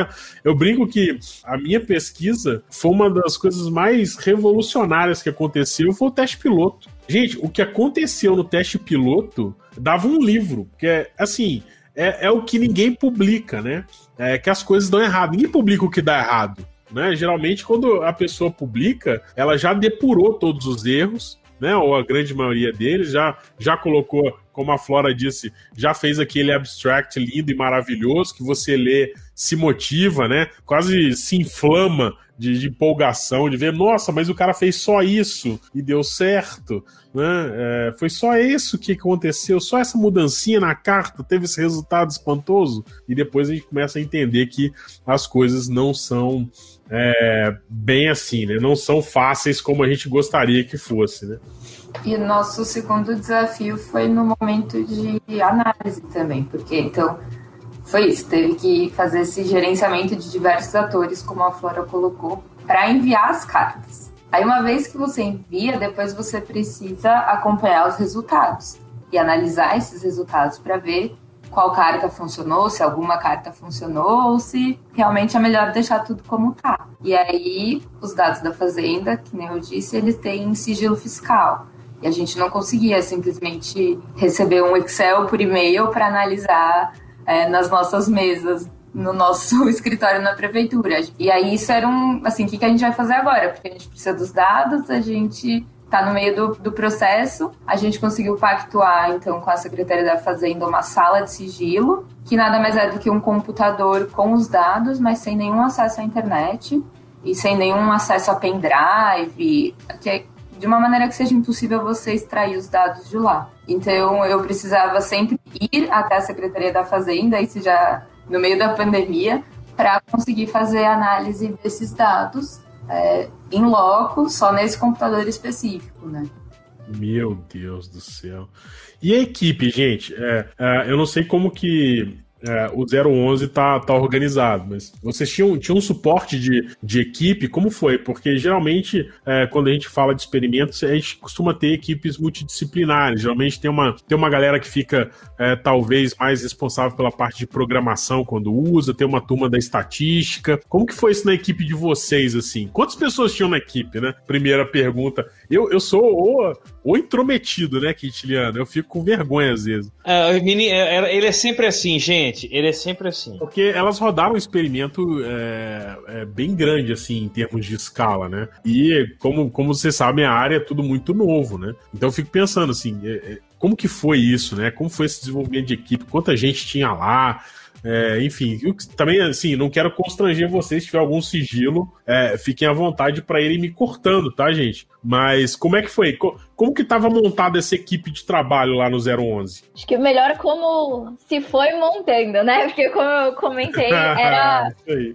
Eu brinco que a minha pesquisa foi uma das coisas mais revolucionárias que aconteceu, foi o teste piloto. Gente, o que aconteceu no teste piloto dava um livro, que é assim, é, é o que ninguém publica, né? É que as coisas dão errado. Ninguém publica o que dá errado. Né? Geralmente, quando a pessoa publica, ela já depurou todos os erros, né? Ou a grande maioria deles, já, já colocou, como a Flora disse, já fez aquele abstract lindo e maravilhoso que você lê, se motiva, né? Quase se inflama de, de empolgação, de ver, nossa, mas o cara fez só isso e deu certo. Né? É, foi só isso que aconteceu, só essa mudancinha na carta teve esse resultado espantoso. E depois a gente começa a entender que as coisas não são é, bem assim, né? Não são fáceis como a gente gostaria que fosse, né? E o nosso segundo desafio foi no momento de análise também, porque então foi isso, teve que fazer esse gerenciamento de diversos atores, como a Flora colocou, para enviar as cartas. Aí, uma vez que você envia, depois você precisa acompanhar os resultados e analisar esses resultados para ver qual carta funcionou, se alguma carta funcionou, ou se realmente é melhor deixar tudo como tá. E aí, os dados da Fazenda, que nem eu disse, eles têm sigilo fiscal. E a gente não conseguia simplesmente receber um Excel por e-mail para analisar é, nas nossas mesas no nosso escritório na prefeitura. E aí isso era um, assim, o que, que a gente vai fazer agora? Porque a gente precisa dos dados, a gente está no meio do, do processo. A gente conseguiu pactuar, então, com a Secretaria da Fazenda uma sala de sigilo, que nada mais é do que um computador com os dados, mas sem nenhum acesso à internet e sem nenhum acesso a pendrive, que é de uma maneira que seja impossível você extrair os dados de lá. Então, eu precisava sempre ir até a Secretaria da Fazenda, isso já no meio da pandemia, para conseguir fazer análise desses dados é, em loco, só nesse computador específico, né? Meu Deus do céu. E a equipe, gente? É, é, eu não sei como que é, o 011 tá, tá organizado, mas vocês tinham, tinham um suporte de, de equipe? Como foi? Porque geralmente, é, quando a gente fala de experimentos, a gente costuma ter equipes multidisciplinares. Geralmente tem uma, tem uma galera que fica é, talvez mais responsável pela parte de programação quando usa, tem uma turma da estatística. Como que foi isso na equipe de vocês, assim? Quantas pessoas tinham na equipe, né? Primeira pergunta. Eu, eu sou o, o intrometido, né, Quintiliano? Eu fico com vergonha às vezes. É, ele é sempre assim, gente. Ele é sempre assim. Porque elas rodaram um experimento é, é, bem grande, assim, em termos de escala, né? E, como, como vocês sabem, a área é tudo muito novo, né? Então eu fico pensando, assim, é, é, como que foi isso, né? Como foi esse desenvolvimento de equipe? Quanta gente tinha lá? É, enfim, eu também, assim, não quero constranger vocês se tiver algum sigilo. É, fiquem à vontade para irem me cortando, tá, gente? Mas como é que foi? Como que estava montada essa equipe de trabalho lá no 011? Acho que melhor como se foi montando, né? Porque como eu comentei, era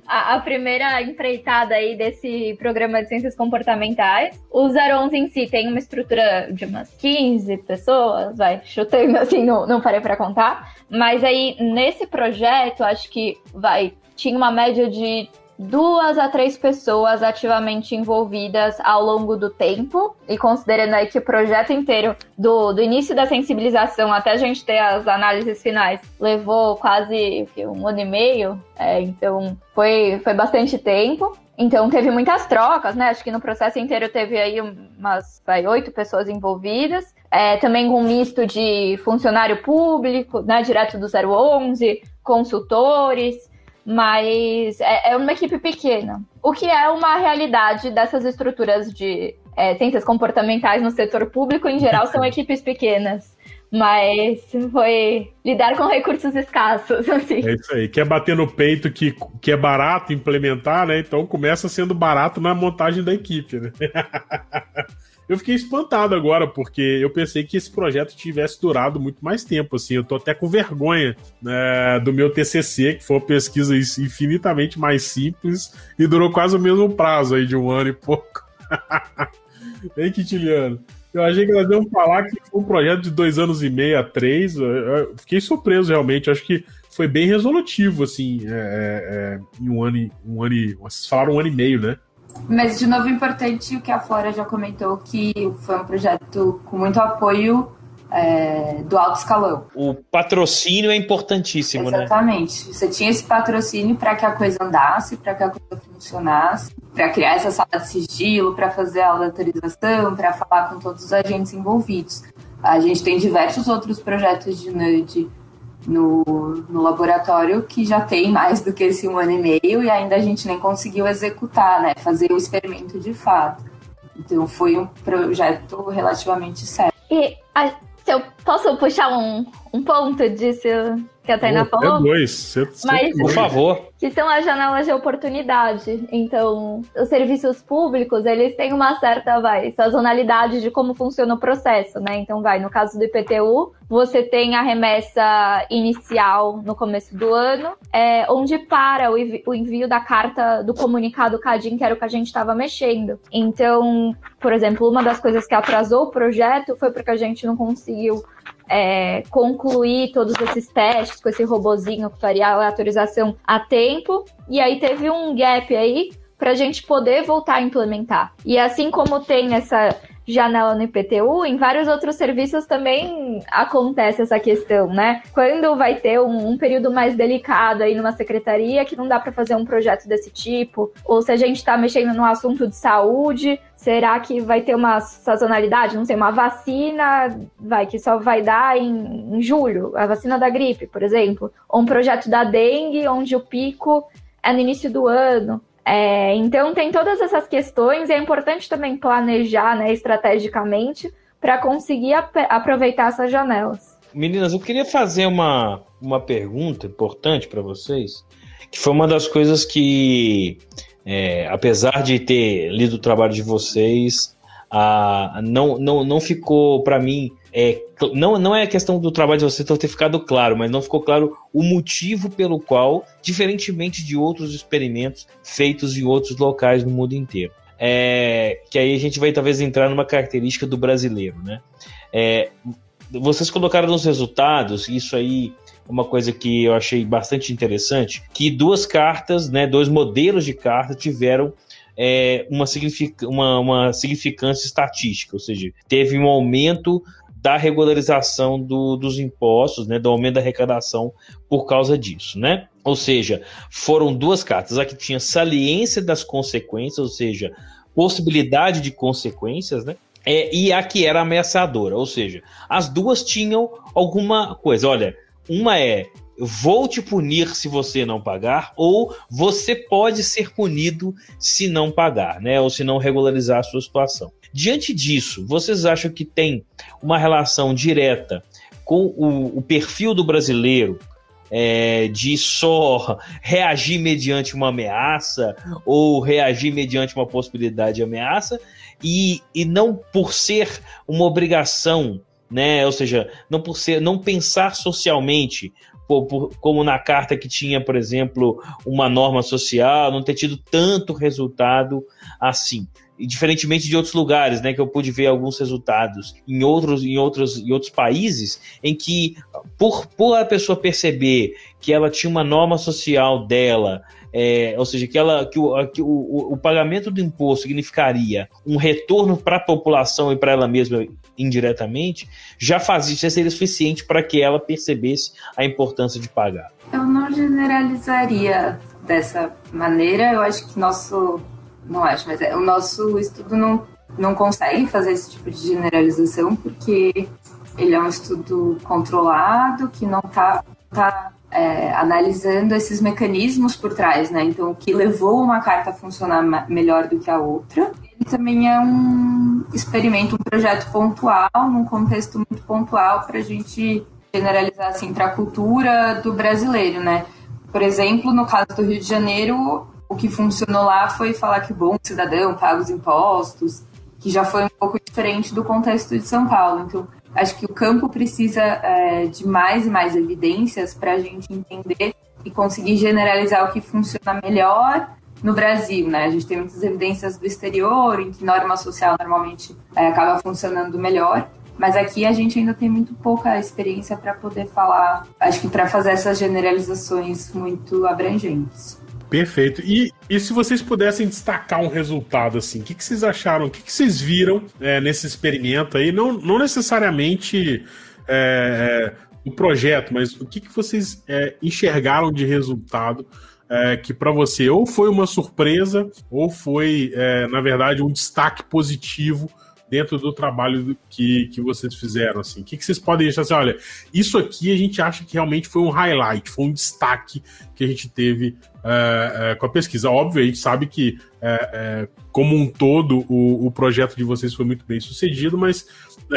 a, a, primeira empreitada aí desse programa de ciências comportamentais. O 011 em si tem uma estrutura de umas 15 pessoas, vai, chutando assim, não, não parei para contar. Mas aí, nesse projeto, acho que vai tinha uma média de duas a três pessoas ativamente envolvidas ao longo do tempo, e considerando aí que o projeto inteiro, do, do início da sensibilização até a gente ter as análises finais, levou quase um ano e meio, é, então foi, foi bastante tempo. Então teve muitas trocas, né? Acho que no processo inteiro teve aí umas oito pessoas envolvidas. É, também com um misto de funcionário público, né? Direto do 011, consultores, mas é, é uma equipe pequena. O que é uma realidade dessas estruturas de é, ciências comportamentais no setor público, em geral, são equipes pequenas mas foi lidar com recursos escassos, assim. É isso aí. Quer bater no peito que, que é barato implementar, né? Então começa sendo barato na montagem da equipe, né? eu fiquei espantado agora, porque eu pensei que esse projeto tivesse durado muito mais tempo, assim. Eu tô até com vergonha né, do meu TCC, que foi uma pesquisa infinitamente mais simples e durou quase o mesmo prazo aí de um ano e pouco. Hein, Quintiliano? Eu achei que elas iam falar que foi um projeto de dois anos e meio a três. Eu fiquei surpreso, realmente. Acho que foi bem resolutivo, assim, é, é, é, em um ano, e, um ano e. Vocês falaram um ano e meio, né? Mas, de novo, importante o que a Flora já comentou, que foi um projeto com muito apoio é, do alto escalão. O patrocínio é importantíssimo, Exatamente. né? Exatamente. Você tinha esse patrocínio para que a coisa andasse, para que a coisa funcionasse, para criar essa sala de sigilo, para fazer a autorização, para falar com todos os agentes envolvidos. A gente tem diversos outros projetos de NUD no, no laboratório que já tem mais do que esse um ano e meio e ainda a gente nem conseguiu executar, né? Fazer o experimento de fato. Então foi um projeto relativamente sério. E a, se eu posso puxar um, um ponto disso que a Tainá falou? É dois. Você, Mas, por favor. Que são as janelas de oportunidade. Então, os serviços públicos, eles têm uma certa, vai, sazonalidade de como funciona o processo, né? Então, vai, no caso do IPTU, você tem a remessa inicial no começo do ano, é, onde para o, o envio da carta do comunicado CADIM, que era o que a gente estava mexendo. Então, por exemplo, uma das coisas que atrasou o projeto foi porque a gente não conseguiu é, concluir todos esses testes com esse robozinho que faria a aleatorização a tempo. E aí teve um gap aí para a gente poder voltar a implementar. E assim como tem essa janela no IPTU, em vários outros serviços também acontece essa questão, né? Quando vai ter um, um período mais delicado aí numa secretaria que não dá para fazer um projeto desse tipo, ou se a gente está mexendo no assunto de saúde, será que vai ter uma sazonalidade? Não sei, uma vacina vai que só vai dar em, em julho, a vacina da gripe, por exemplo, ou um projeto da dengue onde o pico é no início do ano. É, então tem todas essas questões e é importante também planejar né, estrategicamente para conseguir ap aproveitar essas janelas. Meninas, eu queria fazer uma, uma pergunta importante para vocês, que foi uma das coisas que, é, apesar de ter lido o trabalho de vocês, a, não, não, não ficou para mim é, não, não é a questão do trabalho de você ter ficado claro, mas não ficou claro o motivo pelo qual, diferentemente de outros experimentos feitos em outros locais no mundo inteiro. É, que aí a gente vai talvez entrar numa característica do brasileiro, né? É, vocês colocaram nos resultados, isso aí é uma coisa que eu achei bastante interessante, que duas cartas, né, dois modelos de carta tiveram é, uma, signific, uma, uma significância estatística, ou seja, teve um aumento da regularização do, dos impostos, né, do aumento da arrecadação por causa disso, né? Ou seja, foram duas cartas, a que tinha saliência das consequências, ou seja, possibilidade de consequências, né? É, e a que era ameaçadora, ou seja, as duas tinham alguma coisa. Olha, uma é vou te punir se você não pagar, ou você pode ser punido se não pagar, né? Ou se não regularizar a sua situação. Diante disso, vocês acham que tem uma relação direta com o, o perfil do brasileiro é, de só reagir mediante uma ameaça ou reagir mediante uma possibilidade de ameaça e, e não por ser uma obrigação né? Ou seja, não por ser, não pensar socialmente, como na carta que tinha, por exemplo, uma norma social, não ter tido tanto resultado assim. E diferentemente de outros lugares, né, que eu pude ver alguns resultados em outros, em outros, em outros países, em que por, por a pessoa perceber que ela tinha uma norma social dela, é, ou seja, que, ela, que, o, que o, o, pagamento do imposto significaria um retorno para a população e para ela mesma indiretamente, já fazia, já seria suficiente para que ela percebesse a importância de pagar. Eu não generalizaria dessa maneira, eu acho que nosso, não acho, mas é, o nosso estudo não, não consegue fazer esse tipo de generalização, porque ele é um estudo controlado, que não está tá é, analisando esses mecanismos por trás, né? Então, o que levou uma carta a funcionar melhor do que a outra. Ele também é um experimento, um projeto pontual, num contexto muito pontual, para a gente generalizar assim para a cultura do brasileiro, né? Por exemplo, no caso do Rio de Janeiro, o que funcionou lá foi falar que o bom cidadão paga os impostos, que já foi um pouco diferente do contexto de São Paulo. Então, Acho que o campo precisa é, de mais e mais evidências para a gente entender e conseguir generalizar o que funciona melhor no Brasil, né? A gente tem muitas evidências do exterior, em que norma social normalmente é, acaba funcionando melhor, mas aqui a gente ainda tem muito pouca experiência para poder falar, acho que para fazer essas generalizações muito abrangentes. Perfeito. E, e se vocês pudessem destacar um resultado, assim, o que, que vocês acharam? O que, que vocês viram é, nesse experimento aí? Não, não necessariamente é, é o projeto, mas o que, que vocês é, enxergaram de resultado é, que para você ou foi uma surpresa ou foi, é, na verdade, um destaque positivo dentro do trabalho que, que vocês fizeram, assim? O que, que vocês podem deixar assim, olha, isso aqui a gente acha que realmente foi um highlight, foi um destaque que a gente teve é, é, com a pesquisa. Óbvio, a gente sabe que, é como um todo, o, o, projeto de vocês foi muito bem sucedido, mas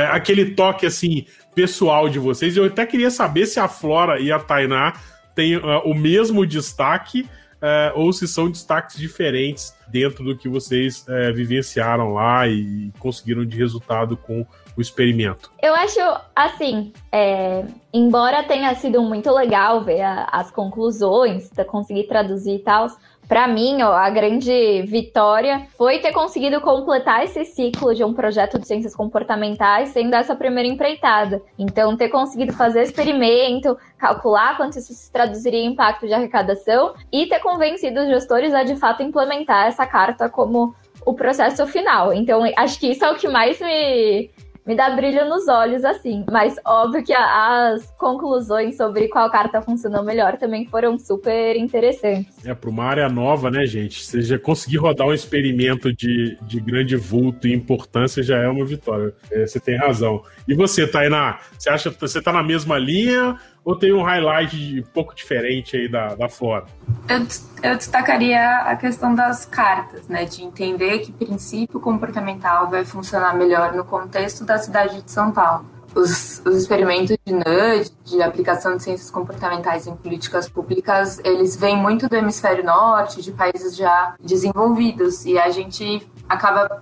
aquele toque, assim, pessoal de vocês, eu até queria saber se a Flora e a Tainá têm uh, o mesmo destaque uh, ou se são destaques diferentes dentro do que vocês uh, vivenciaram lá e conseguiram de resultado com o experimento? Eu acho assim, é, embora tenha sido muito legal ver a, as conclusões, conseguir traduzir e tal, para mim, ó, a grande vitória foi ter conseguido completar esse ciclo de um projeto de ciências comportamentais sendo essa primeira empreitada. Então, ter conseguido fazer experimento, calcular quanto isso se traduziria em impacto de arrecadação e ter convencido os gestores a de fato implementar essa carta como o processo final. Então, acho que isso é o que mais me, me dá brilho nos olhos, assim. Mas óbvio que as conclusões sobre qual carta funcionou melhor também foram super interessantes. É, para uma área nova, né, gente? Você já conseguir rodar um experimento de, de grande vulto e importância já é uma vitória. É, você tem razão. E você, Tainá? Você acha que você tá na mesma linha ou tem um highlight um pouco diferente aí da, da Flora? Eu, eu destacaria a questão das cartas, né? De entender que princípio comportamental vai funcionar melhor no contexto da cidade de São Paulo. Os, os, experimentos de nudge, de aplicação de ciências comportamentais em políticas públicas, eles vêm muito do hemisfério norte, de países já desenvolvidos, e a gente acaba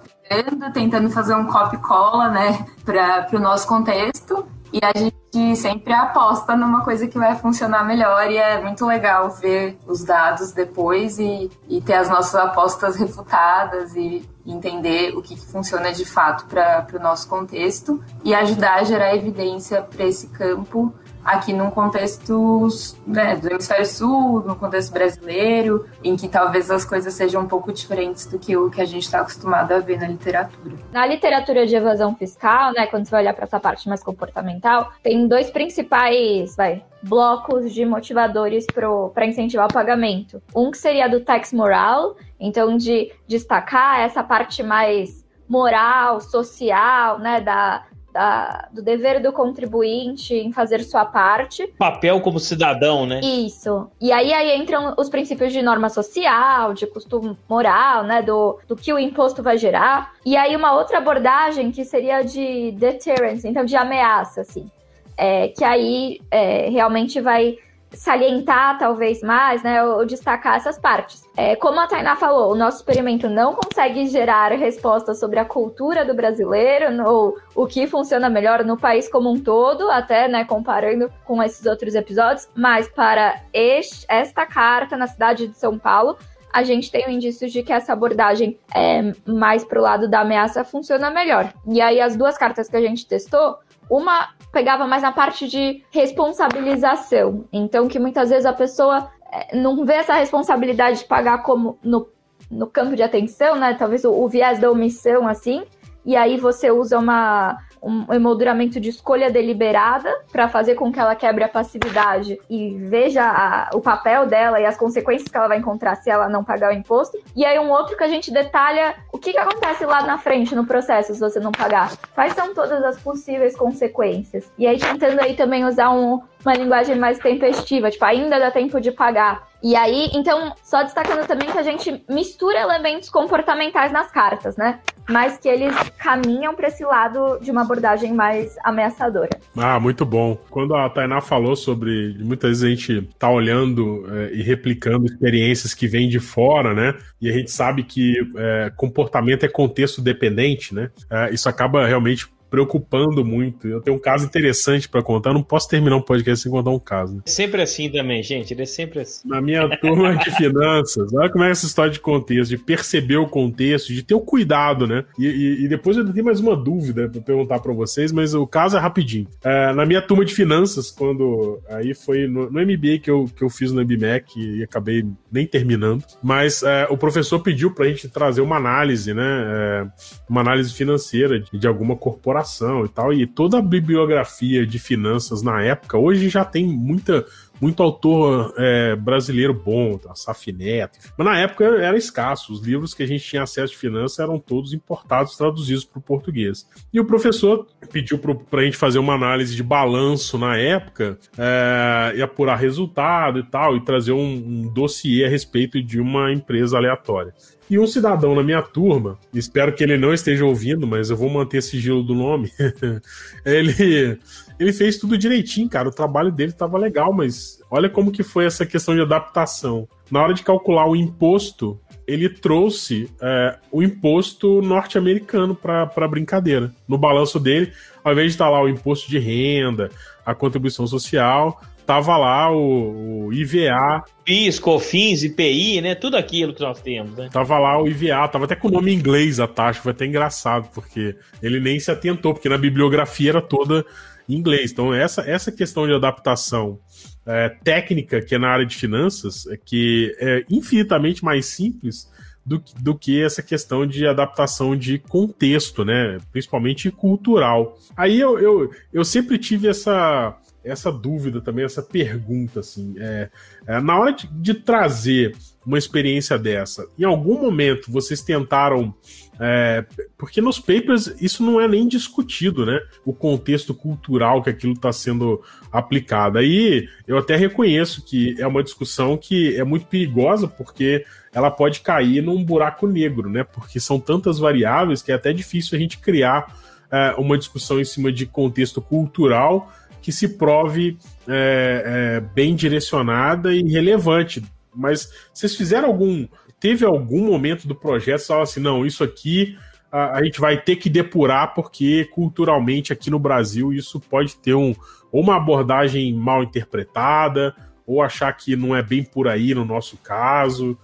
tentando fazer um copy-cola, né, para o nosso contexto, e a gente sempre aposta numa coisa que vai funcionar melhor e é muito legal ver os dados depois e, e ter as nossas apostas refutadas e entender o que, que funciona de fato para o nosso contexto e ajudar a gerar evidência para esse campo aqui num contexto né, do hemisfério sul, no contexto brasileiro, em que talvez as coisas sejam um pouco diferentes do que o que a gente está acostumado a ver na literatura. Na literatura de evasão fiscal, né, quando você vai olhar para essa parte mais comportamental, tem dois principais vai, blocos de motivadores para incentivar o pagamento. Um que seria do tax moral, então de destacar essa parte mais moral, social, né, da, da, do dever do contribuinte em fazer sua parte. Papel como cidadão, né? Isso. E aí, aí entram os princípios de norma social, de costume moral, né? Do, do que o imposto vai gerar. E aí, uma outra abordagem que seria de deterrence, então de ameaça, assim. É, que aí é, realmente vai salientar talvez mais, né, ou destacar essas partes. É, como a Tainá falou, o nosso experimento não consegue gerar respostas sobre a cultura do brasileiro ou o que funciona melhor no país como um todo, até né, comparando com esses outros episódios, mas para este, esta carta na cidade de São Paulo, a gente tem indícios de que essa abordagem é mais pro lado da ameaça funciona melhor. E aí as duas cartas que a gente testou, uma pegava mais na parte de responsabilização. Então, que muitas vezes a pessoa é, não vê essa responsabilidade de pagar como no, no campo de atenção, né? Talvez o, o viés da omissão, assim. E aí você usa uma um emolduramento de escolha deliberada para fazer com que ela quebre a passividade e veja a, o papel dela e as consequências que ela vai encontrar se ela não pagar o imposto. E aí um outro que a gente detalha o que, que acontece lá na frente no processo se você não pagar. Quais são todas as possíveis consequências? E aí tentando aí também usar um, uma linguagem mais tempestiva, tipo, ainda dá tempo de pagar. E aí, então, só destacando também que a gente mistura elementos comportamentais nas cartas, né? Mas que eles caminham para esse lado de uma abordagem mais ameaçadora. Ah, muito bom. Quando a Tainá falou sobre muitas vezes a gente tá olhando é, e replicando experiências que vêm de fora, né? E a gente sabe que é, comportamento é contexto dependente, né? É, isso acaba realmente preocupando muito. Eu tenho um caso interessante para contar. Eu não posso terminar um podcast sem contar um caso. Né? É sempre assim também, gente. Ele é sempre assim. Na minha turma de finanças, olha como é essa história de contexto, de perceber o contexto, de ter o cuidado, né? E, e, e depois eu tenho mais uma dúvida para perguntar para vocês, mas o caso é rapidinho. É, na minha turma de finanças, quando aí foi no, no, MBA que eu, que eu fiz no MBMEC e acabei nem terminando, mas é, o professor pediu para a gente trazer uma análise, né? É, uma análise financeira de, de alguma corporação corporação e tal, e toda a bibliografia de finanças na época, hoje já tem muita muito autor é, brasileiro bom, tá? Safineto, mas na época era escasso. Os livros que a gente tinha acesso de finanças eram todos importados, traduzidos para o português. E o professor pediu para a gente fazer uma análise de balanço na época é, e apurar resultado e tal, e trazer um, um dossiê a respeito de uma empresa aleatória. E um cidadão na minha turma, espero que ele não esteja ouvindo, mas eu vou manter sigilo do nome. ele, ele fez tudo direitinho, cara. O trabalho dele estava legal, mas olha como que foi essa questão de adaptação. Na hora de calcular o imposto, ele trouxe é, o imposto norte-americano para a brincadeira. No balanço dele, ao invés de estar lá o imposto de renda, a contribuição social, tava lá o, o, IVA. PIS, COFINS, IPI, né? Tudo aquilo que nós temos, né? Tava lá o IVA, tava até com o nome em inglês a taxa, foi até engraçado, porque ele nem se atentou, porque na bibliografia era toda em inglês. Então, essa, essa questão de adaptação é, técnica, que é na área de finanças, é que é infinitamente mais simples do, do que essa questão de adaptação de contexto, né? Principalmente cultural. Aí eu, eu, eu sempre tive essa essa dúvida também, essa pergunta, assim. É, é, na hora de, de, trazer uma experiência dessa, em algum momento vocês tentaram. É, porque nos papers isso não é nem discutido, né? O contexto cultural que aquilo está sendo aplicado. Aí eu até reconheço que é uma discussão que é muito perigosa, porque ela pode cair num buraco negro, né? Porque são tantas variáveis que é até difícil a gente criar é, uma discussão em cima de contexto cultural que se prove é, é, bem direcionada e relevante. Mas vocês fizeram algum. Teve algum momento do projeto que assim, não, isso aqui a, a, gente vai ter que depurar, porque culturalmente aqui no Brasil isso pode ter um, ou uma abordagem mal interpretada, ou achar que não é bem por aí no nosso caso.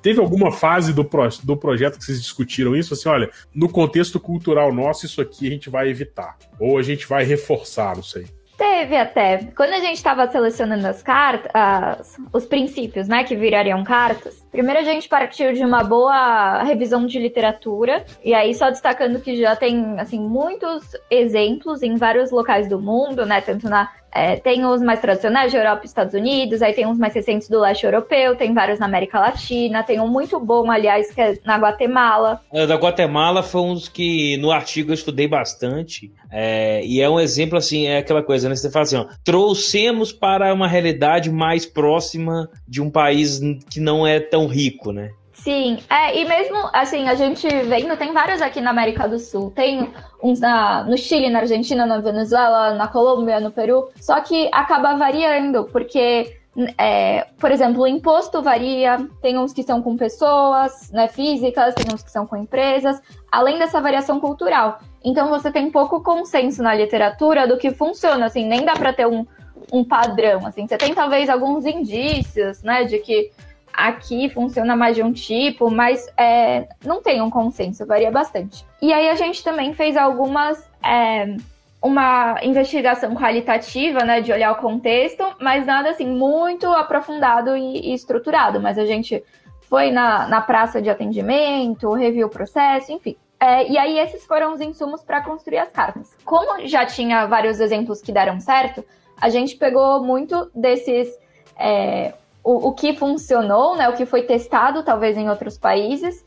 Teve alguma fase do, do projeto que vocês discutiram isso? Assim, olha, no contexto cultural nosso, isso aqui a gente vai evitar. Ou a gente vai reforçar, não sei. Teve até. Quando a gente estava selecionando as cartas, as, os princípios, né, que virariam cartas, primeiro a gente partiu de uma boa revisão de literatura, e aí só destacando que já tem, assim, muitos exemplos em vários locais do mundo, né, tanto na é, tem os mais tradicionais de Europa e Estados Unidos, aí tem uns mais recentes do leste europeu, tem vários na América Latina, tem um muito bom, aliás, que é na Guatemala. É, da Guatemala foi um dos que no artigo eu estudei bastante. É, e é um exemplo assim, é aquela coisa, né? Você fala assim, ó, trouxemos para uma realidade mais próxima de um país que não é tão rico, né? Sim, é, e mesmo assim, a gente vendo, tem vários aqui na América do Sul. Tem uns na, no Chile, na Argentina, na Venezuela, na Colômbia, no Peru. Só que acaba variando, porque É, por exemplo, o imposto varia, tem uns que são com pessoas né, físicas, tem uns que são com empresas, além dessa variação cultural. Então você tem pouco consenso na literatura do que funciona, assim, nem dá para ter um, um padrão, assim. Você tem talvez alguns indícios, né, de que aqui funciona mais de um tipo, mas é, não tem um consenso, varia bastante. E aí a gente também fez algumas. É, uma investigação qualitativa, né, de olhar o contexto, mas nada assim muito aprofundado e, e estruturado. Mas a gente foi na, na praça de atendimento, reviu o processo, enfim. É, e aí esses foram os insumos para construir as cartas. Como já tinha vários exemplos que deram certo, a gente pegou muito desses é, o, o que funcionou, né, o que foi testado talvez em outros países,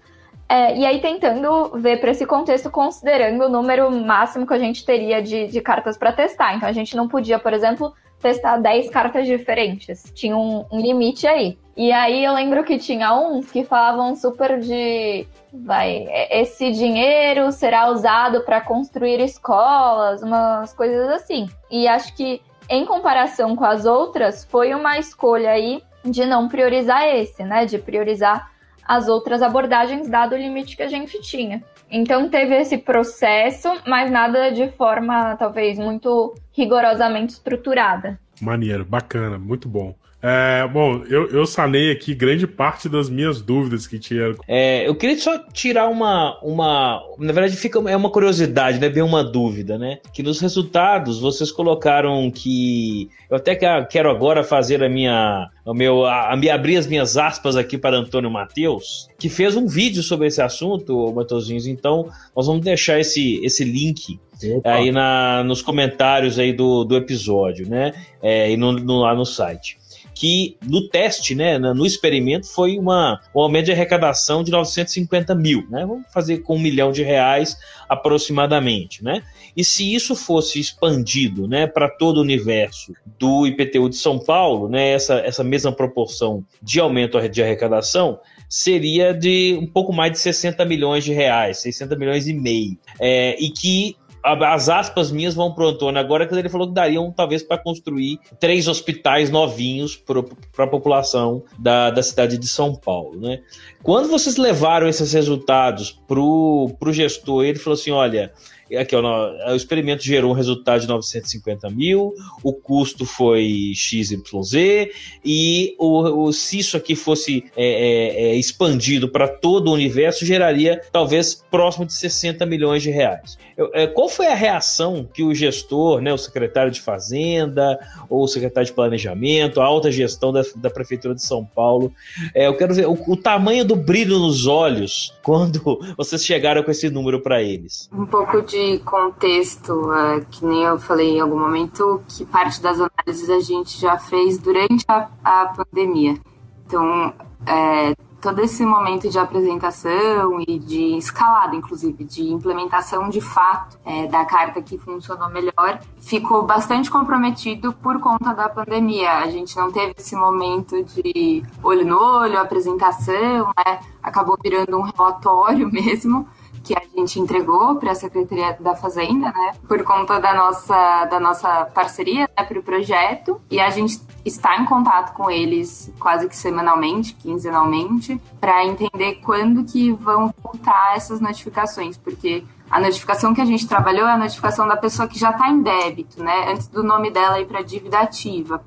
é, e aí tentando ver para esse contexto, considerando o número máximo que a gente teria de, de cartas para testar. Então a gente não podia, por exemplo, testar 10 cartas diferentes. Tinha um, um, limite aí. E aí eu lembro que tinha uns que falavam super de vai, esse dinheiro será usado para construir escolas, umas coisas assim. E acho que em comparação com as outras, foi uma escolha aí de não priorizar esse, né? De priorizar as outras abordagens, dado o limite que a gente tinha. Então teve esse processo, mas nada de forma talvez muito rigorosamente estruturada. Maneiro, bacana, muito bom. É, bom, eu, eu sanei aqui grande parte das minhas dúvidas que tinha. É, eu queria só tirar uma, uma. Na verdade, fica, é uma curiosidade, né? Bem uma dúvida, né? Que nos resultados vocês colocaram que. Eu até quero agora fazer a minha. O meu, a, a, abrir as minhas aspas aqui para Antônio Matheus, que fez um vídeo sobre esse assunto, Matheusinhos. Então, nós vamos deixar esse, esse link Opa. aí na, nos comentários aí do, do episódio, né? É, e no, no, lá no site que no teste, né, no experimento, foi uma, um aumento de arrecadação de 950 mil, né? Vamos fazer com um milhão de reais aproximadamente, né? E se isso fosse expandido, né, para todo o universo do IPTU de São Paulo, né, essa, essa mesma proporção de aumento de arrecadação seria de um pouco mais de 60 milhões de reais, 60 milhões e meio, é, e que as aspas minhas vão pro Antônio agora, que ele falou que dariam talvez para construir três hospitais novinhos para a população da, da cidade de São Paulo, né? Quando vocês levaram esses resultados pro, pro gestor, ele falou assim, olha, aqui, ó, o experimento gerou um resultado de 950 mil, o custo foi XYZ, e o, o, se isso aqui fosse é, é, é expandido para todo o universo, geraria talvez próximo de 60 milhões de reais. Eu, é, qual foi a reação que o gestor, né, o secretário de Fazenda, ou o secretário de Planejamento, a alta gestão da, da Prefeitura de São Paulo, é, eu quero ver o, o tamanho do brilho nos olhos quando vocês chegaram com esse número para eles. Um pouco de de contexto, é, que nem eu falei em algum momento, que parte das análises a gente já fez durante a, a pandemia. Então, é, todo esse momento de apresentação e de escalada, inclusive, de implementação de fato é, da carta que funcionou melhor, ficou bastante comprometido por conta da pandemia. A gente não teve esse momento de olho no olho, apresentação, né? acabou virando um relatório mesmo que a gente entregou para a Secretaria da Fazenda, né, por conta da nossa, da nossa parceria né, para o projeto. E a gente está em contato com eles quase que semanalmente, quinzenalmente, para entender quando que vão voltar essas notificações, porque a notificação que a gente trabalhou é a notificação da pessoa que já está em débito, né, antes do nome dela ir para dívida ativa.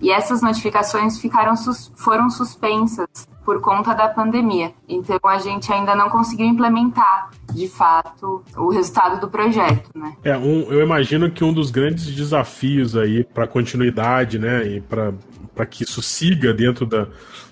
E essas notificações ficaram foram suspensas por conta da pandemia. Então a gente ainda não conseguiu implementar de fato o resultado do projeto, né? É, um, eu imagino que um dos grandes desafios aí para continuidade, né, e para que isso siga dentro da,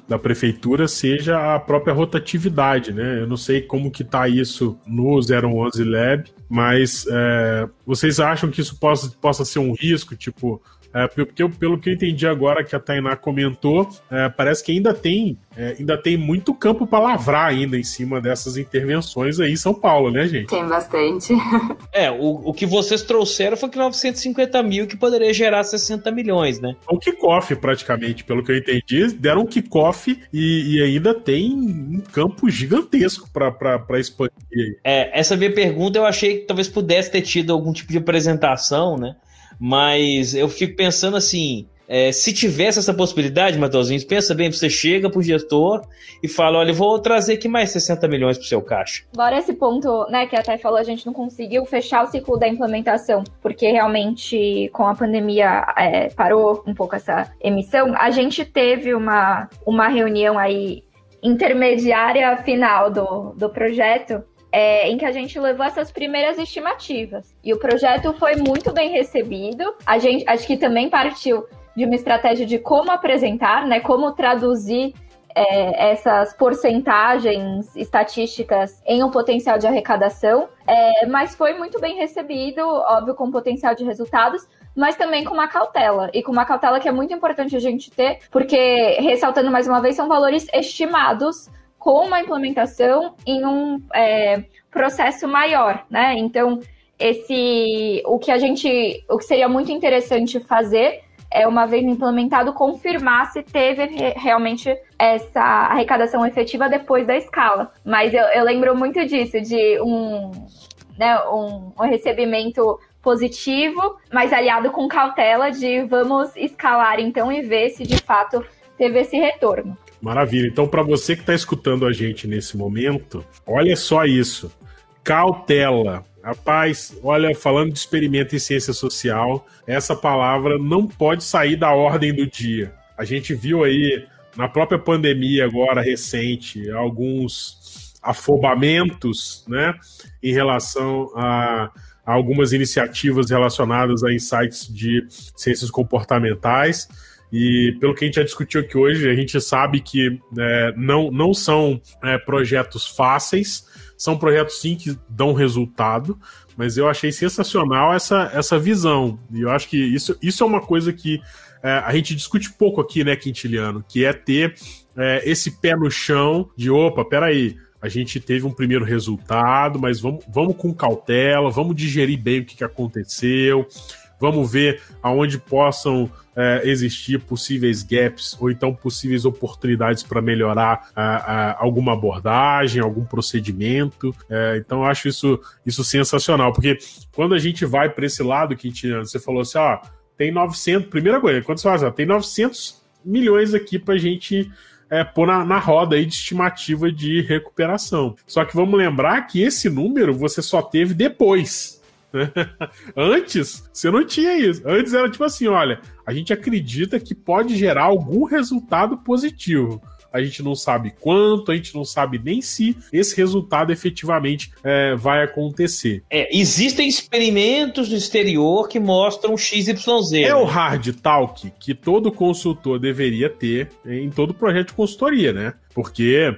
da prefeitura seja a própria rotatividade, né? Eu não sei como que tá isso no 011 Lab, mas é, vocês acham que isso possa, possa ser um risco, tipo, é, porque eu, pelo que eu entendi agora que a Tainá comentou, é, parece que ainda tem, é, ainda tem muito campo para lavrar ainda em cima dessas intervenções aí em São Paulo, né, gente? Tem bastante. é, o, o que vocês trouxeram foi que 950 mil que poderia gerar 60 milhões, né? Um kickoff, praticamente, pelo que eu entendi. Deram um kickoff e, e ainda tem um campo gigantesco para expandir. É, essa minha pergunta eu achei que talvez pudesse ter tido algum tipo de apresentação, né? Mas eu fico pensando assim, É, se tivesse essa possibilidade, Matheusinho, pensa bem, você chega pro gestor e fala, olha, vou trazer aqui mais 60 milhões pro seu caixa. Agora esse ponto, né, que até falou, a gente não conseguiu fechar o ciclo da implementação, porque realmente com a pandemia é, parou um pouco essa emissão. A gente teve uma, uma reunião aí intermediária final do, do projeto, é, em que a gente levou essas primeiras estimativas. E o projeto foi muito bem recebido. A gente acho que também partiu de uma estratégia de como apresentar, né, como traduzir é, essas porcentagens estatísticas em um potencial de arrecadação, é, mas foi muito bem recebido, óbvio, com potencial de resultados, mas também com uma cautela. E com uma cautela que é muito importante a gente ter, porque, ressaltando mais uma vez, são valores estimados com uma implementação em um é, processo maior, né? Então, esse o que a gente, o que seria muito interessante fazer é uma vez implementado confirmar se teve realmente essa arrecadação efetiva depois da escala. Mas eu, eu lembro muito disso de um, né, um, um recebimento positivo, mas aliado com cautela de vamos escalar então e ver se de fato teve esse retorno. Maravilha. Então, para você que está escutando a gente nesse momento, olha só isso. Cautela. Rapaz, olha, falando de experimento em ciência social, essa palavra não pode sair da ordem do dia. A gente viu aí na própria pandemia agora recente alguns afobamentos, né, em relação a algumas iniciativas relacionadas a insights de ciências comportamentais. E pelo que a gente já discutiu aqui hoje, a gente sabe que é, não, não são é, projetos fáceis, são projetos sim que dão resultado, mas eu achei sensacional essa, essa visão. E eu acho que isso, isso é uma coisa que é, a gente discute pouco aqui, né, Quintiliano, que é ter é, esse pé no chão de opa, peraí, a gente teve um primeiro resultado, mas vamos, vamos com cautela, vamos digerir bem o que, que aconteceu, vamos ver aonde possam é, existir possíveis gaps ou então possíveis oportunidades para melhorar alguma abordagem, algum procedimento. É, então eu acho isso, isso sensacional, porque quando a gente vai para esse lado, Quintiliano, você falou assim, ó, tem 900, primeira coisa, quando você fala assim, ó, tem 900 milhões aqui para a gente é, pôr na, na roda aí de estimativa de recuperação. Só que vamos lembrar que esse número você só teve depois. Né? Antes, você não tinha isso. Antes era tipo assim: olha, a gente acredita que pode gerar algum resultado positivo a gente não sabe quanto, a gente não sabe nem se esse resultado efetivamente é, vai acontecer. É, existem experimentos no exterior que mostram XYZ. É o hard talk que todo consultor deveria ter em todo projeto de consultoria, né? Porque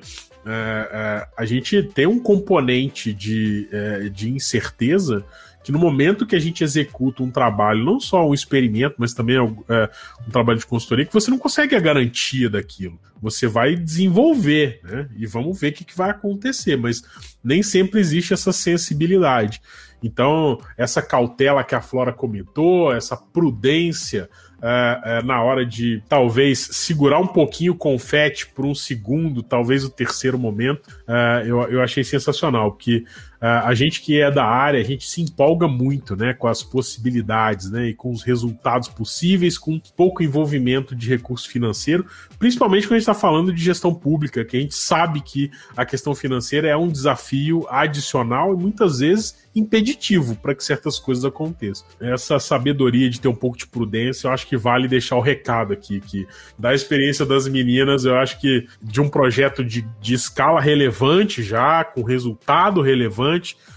é, é, a gente tem um componente de, é, de incerteza que no momento que a gente executa um trabalho, não só um experimento, mas também é, um trabalho de consultoria, que você não consegue a garantia daquilo. Você vai desenvolver, né? E vamos ver o que, que vai acontecer, mas nem sempre existe essa sensibilidade. Então, essa cautela que a Flora comentou, essa prudência é, é, na hora de talvez segurar um pouquinho o confete por um segundo, talvez o terceiro momento, é, eu, eu achei sensacional, porque a gente que é da área, a gente se empolga muito né, com as possibilidades né, e com os resultados possíveis, com pouco envolvimento de recurso financeiro, principalmente quando a gente está falando de gestão pública, que a gente sabe que a questão financeira é um desafio adicional e muitas vezes impeditivo para que certas coisas aconteçam. Essa sabedoria de ter um pouco de prudência, eu acho que vale deixar o recado aqui, que da experiência das meninas, eu acho que de um projeto de, de escala relevante já, com resultado relevante,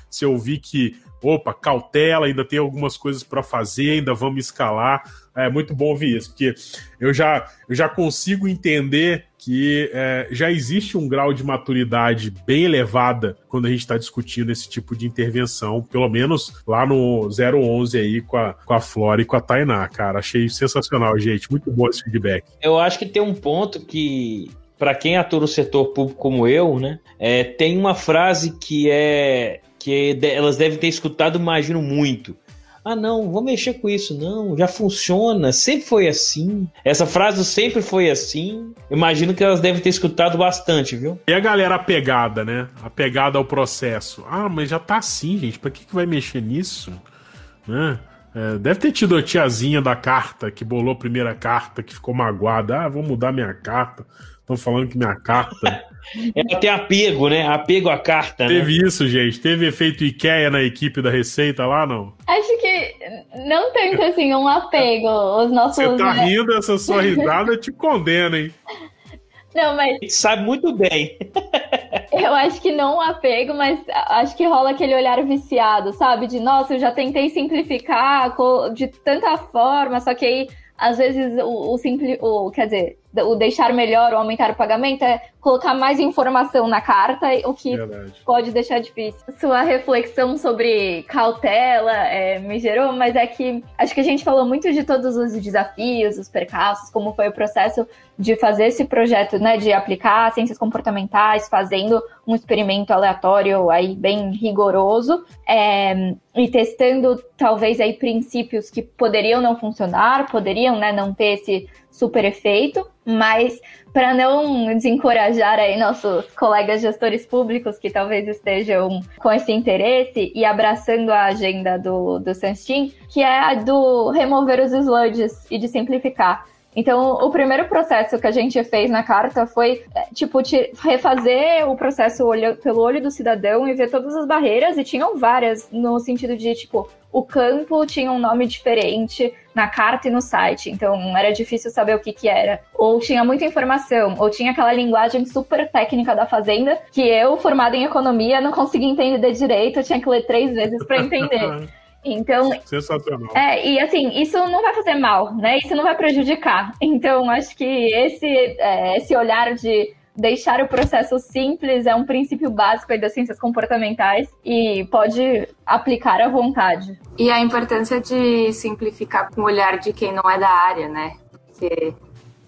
se eu vi que opa, cautela, ainda tem algumas coisas para fazer, ainda vamos escalar. É muito bom ouvir isso, porque eu já, eu já consigo entender que é, já existe um grau de maturidade bem elevada quando a gente está discutindo esse tipo de intervenção, pelo menos lá no 011 aí com a, com a Flora e com a Tainá, cara. Achei sensacional, gente. Muito bom esse feedback. Eu acho que tem um ponto que para quem atua no setor público como eu, né, é, tem uma frase que é que elas devem ter escutado, imagino muito. Ah, não, vou mexer com isso. Não, já funciona, sempre foi assim. Essa frase sempre foi assim. Imagino que elas devem ter escutado bastante, viu? E a galera apegada, né? Apegada ao processo. Ah, mas já tá assim, gente. Pra que, que vai mexer nisso? Né? É, deve ter tido a tiazinha da carta que bolou a primeira carta, que ficou magoada. Ah, vou mudar minha carta. Estão falando que minha carta. Ela tem apego, né? Apego à carta. Né? Teve né? isso, gente. Teve efeito IKEA na equipe da Receita lá, não? Acho que não tanto assim um apego. Os nossos. Você tá rindo, essa sua risada te condena, hein? Não, mas. Sabe muito bem. Eu acho que não um apego, mas acho que rola aquele olhar viciado, sabe? De nossa, eu já tentei simplificar de tanta forma, só que aí às vezes o, o simples, o, quer dizer, o deixar melhor ou aumentar o pagamento é colocar mais informação na carta, o que Verdade. pode deixar difícil. Sua reflexão sobre cautela é, me gerou, mas é que acho que a gente falou muito de todos os desafios, os percalços, como foi o processo de fazer esse projeto, né, de aplicar ciências comportamentais, fazendo um experimento aleatório aí bem rigoroso é, e testando talvez aí princípios que poderiam não funcionar, poderiam, né, não ter esse super efeito, mas para não desencorajar aí nossos colegas gestores públicos que talvez estejam com esse interesse e abraçando a agenda do, do Sanstin, que é a do remover os sludges e de simplificar. Então, o primeiro processo que a gente fez na carta foi, é, tipo, refazer o processo olho, pelo olho do cidadão e ver todas as barreiras, e tinham várias, no sentido de, tipo, o campo tinha um nome diferente na carta e no site, então era difícil saber o que que era. Ou tinha muita informação, ou tinha aquela linguagem super técnica da fazenda, que eu, formada em economia, não conseguia entender direito, eu tinha que ler três vezes para entender. Então. Sensacional. É, e assim, isso não vai fazer mal, né? Isso não vai prejudicar. Então, acho que esse, é, esse olhar de deixar o processo simples é um princípio básico das ciências comportamentais e pode aplicar à vontade. E a importância de simplificar com o olhar de quem não é da área, né? Porque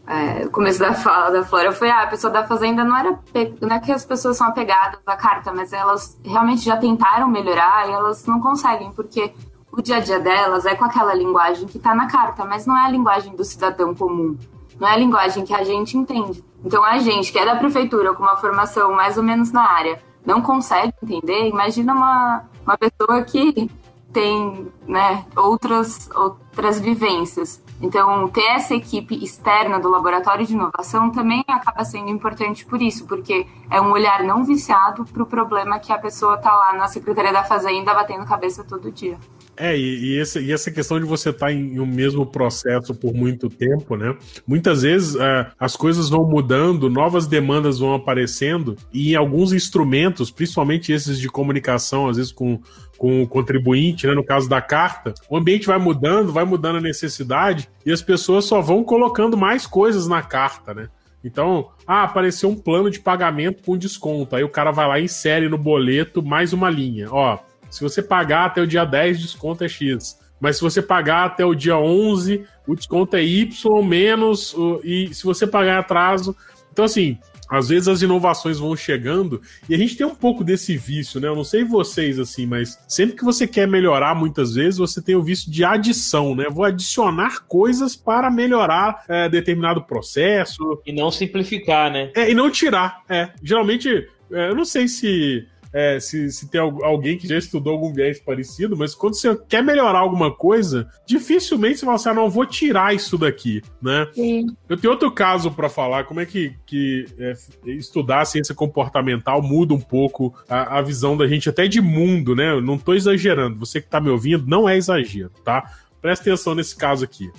é, o começo da fala da Flora foi ah, a pessoa da fazenda não era não é que as pessoas são apegadas à carta, mas elas realmente já tentaram melhorar e elas não conseguem, porque o dia a dia delas é com aquela linguagem que está na carta, mas não é a linguagem do cidadão comum, não é a linguagem que a gente entende. Então a gente, que é da prefeitura, com uma formação mais ou menos na área, não consegue entender, imagina uma, uma pessoa que tem né, outras, outras vivências. Então, ter essa equipe externa do laboratório de inovação também acaba sendo importante por isso, porque é um olhar não viciado para o problema que a pessoa está lá na Secretaria da Fazenda batendo cabeça todo dia. É, e, e, essa, e essa questão de você estar tá em, em um mesmo processo por muito tempo, né? Muitas vezes é, as coisas vão mudando, novas demandas vão aparecendo, e alguns instrumentos, principalmente esses de comunicação, às vezes com, com o contribuinte, né? No caso da carta, o ambiente vai mudando, vai mudando a necessidade, e as pessoas só vão colocando mais coisas na carta, né? Então, ah, apareceu um plano de pagamento com desconto. Aí o cara vai lá e insere no boleto mais uma linha. Ó, se você pagar até o dia 10, o desconto é X. Mas se você pagar até o dia 11, o desconto é Y menos. E se você pagar atraso. Então, assim, às vezes as inovações vão chegando e a gente tem um pouco desse vício, né? Eu não sei vocês assim, mas sempre que você quer melhorar, muitas vezes você tem o vício de adição, né? Vou adicionar coisas para melhorar é, determinado processo. E não simplificar, né? É, e não tirar. É. Geralmente, é, eu não sei se é, se, se tem alguém que já estudou algum viés parecido, mas quando você quer melhorar alguma coisa, dificilmente você fala assim, ah, não, vou tirar isso daqui, né? Sim. Eu tenho outro caso para falar, como é que, que é, estudar ciência comportamental muda um pouco a, a, visão da gente até de mundo, né? Eu não tô exagerando, você que tá me ouvindo, não é exagero, tá? Presta atenção nesse caso aqui.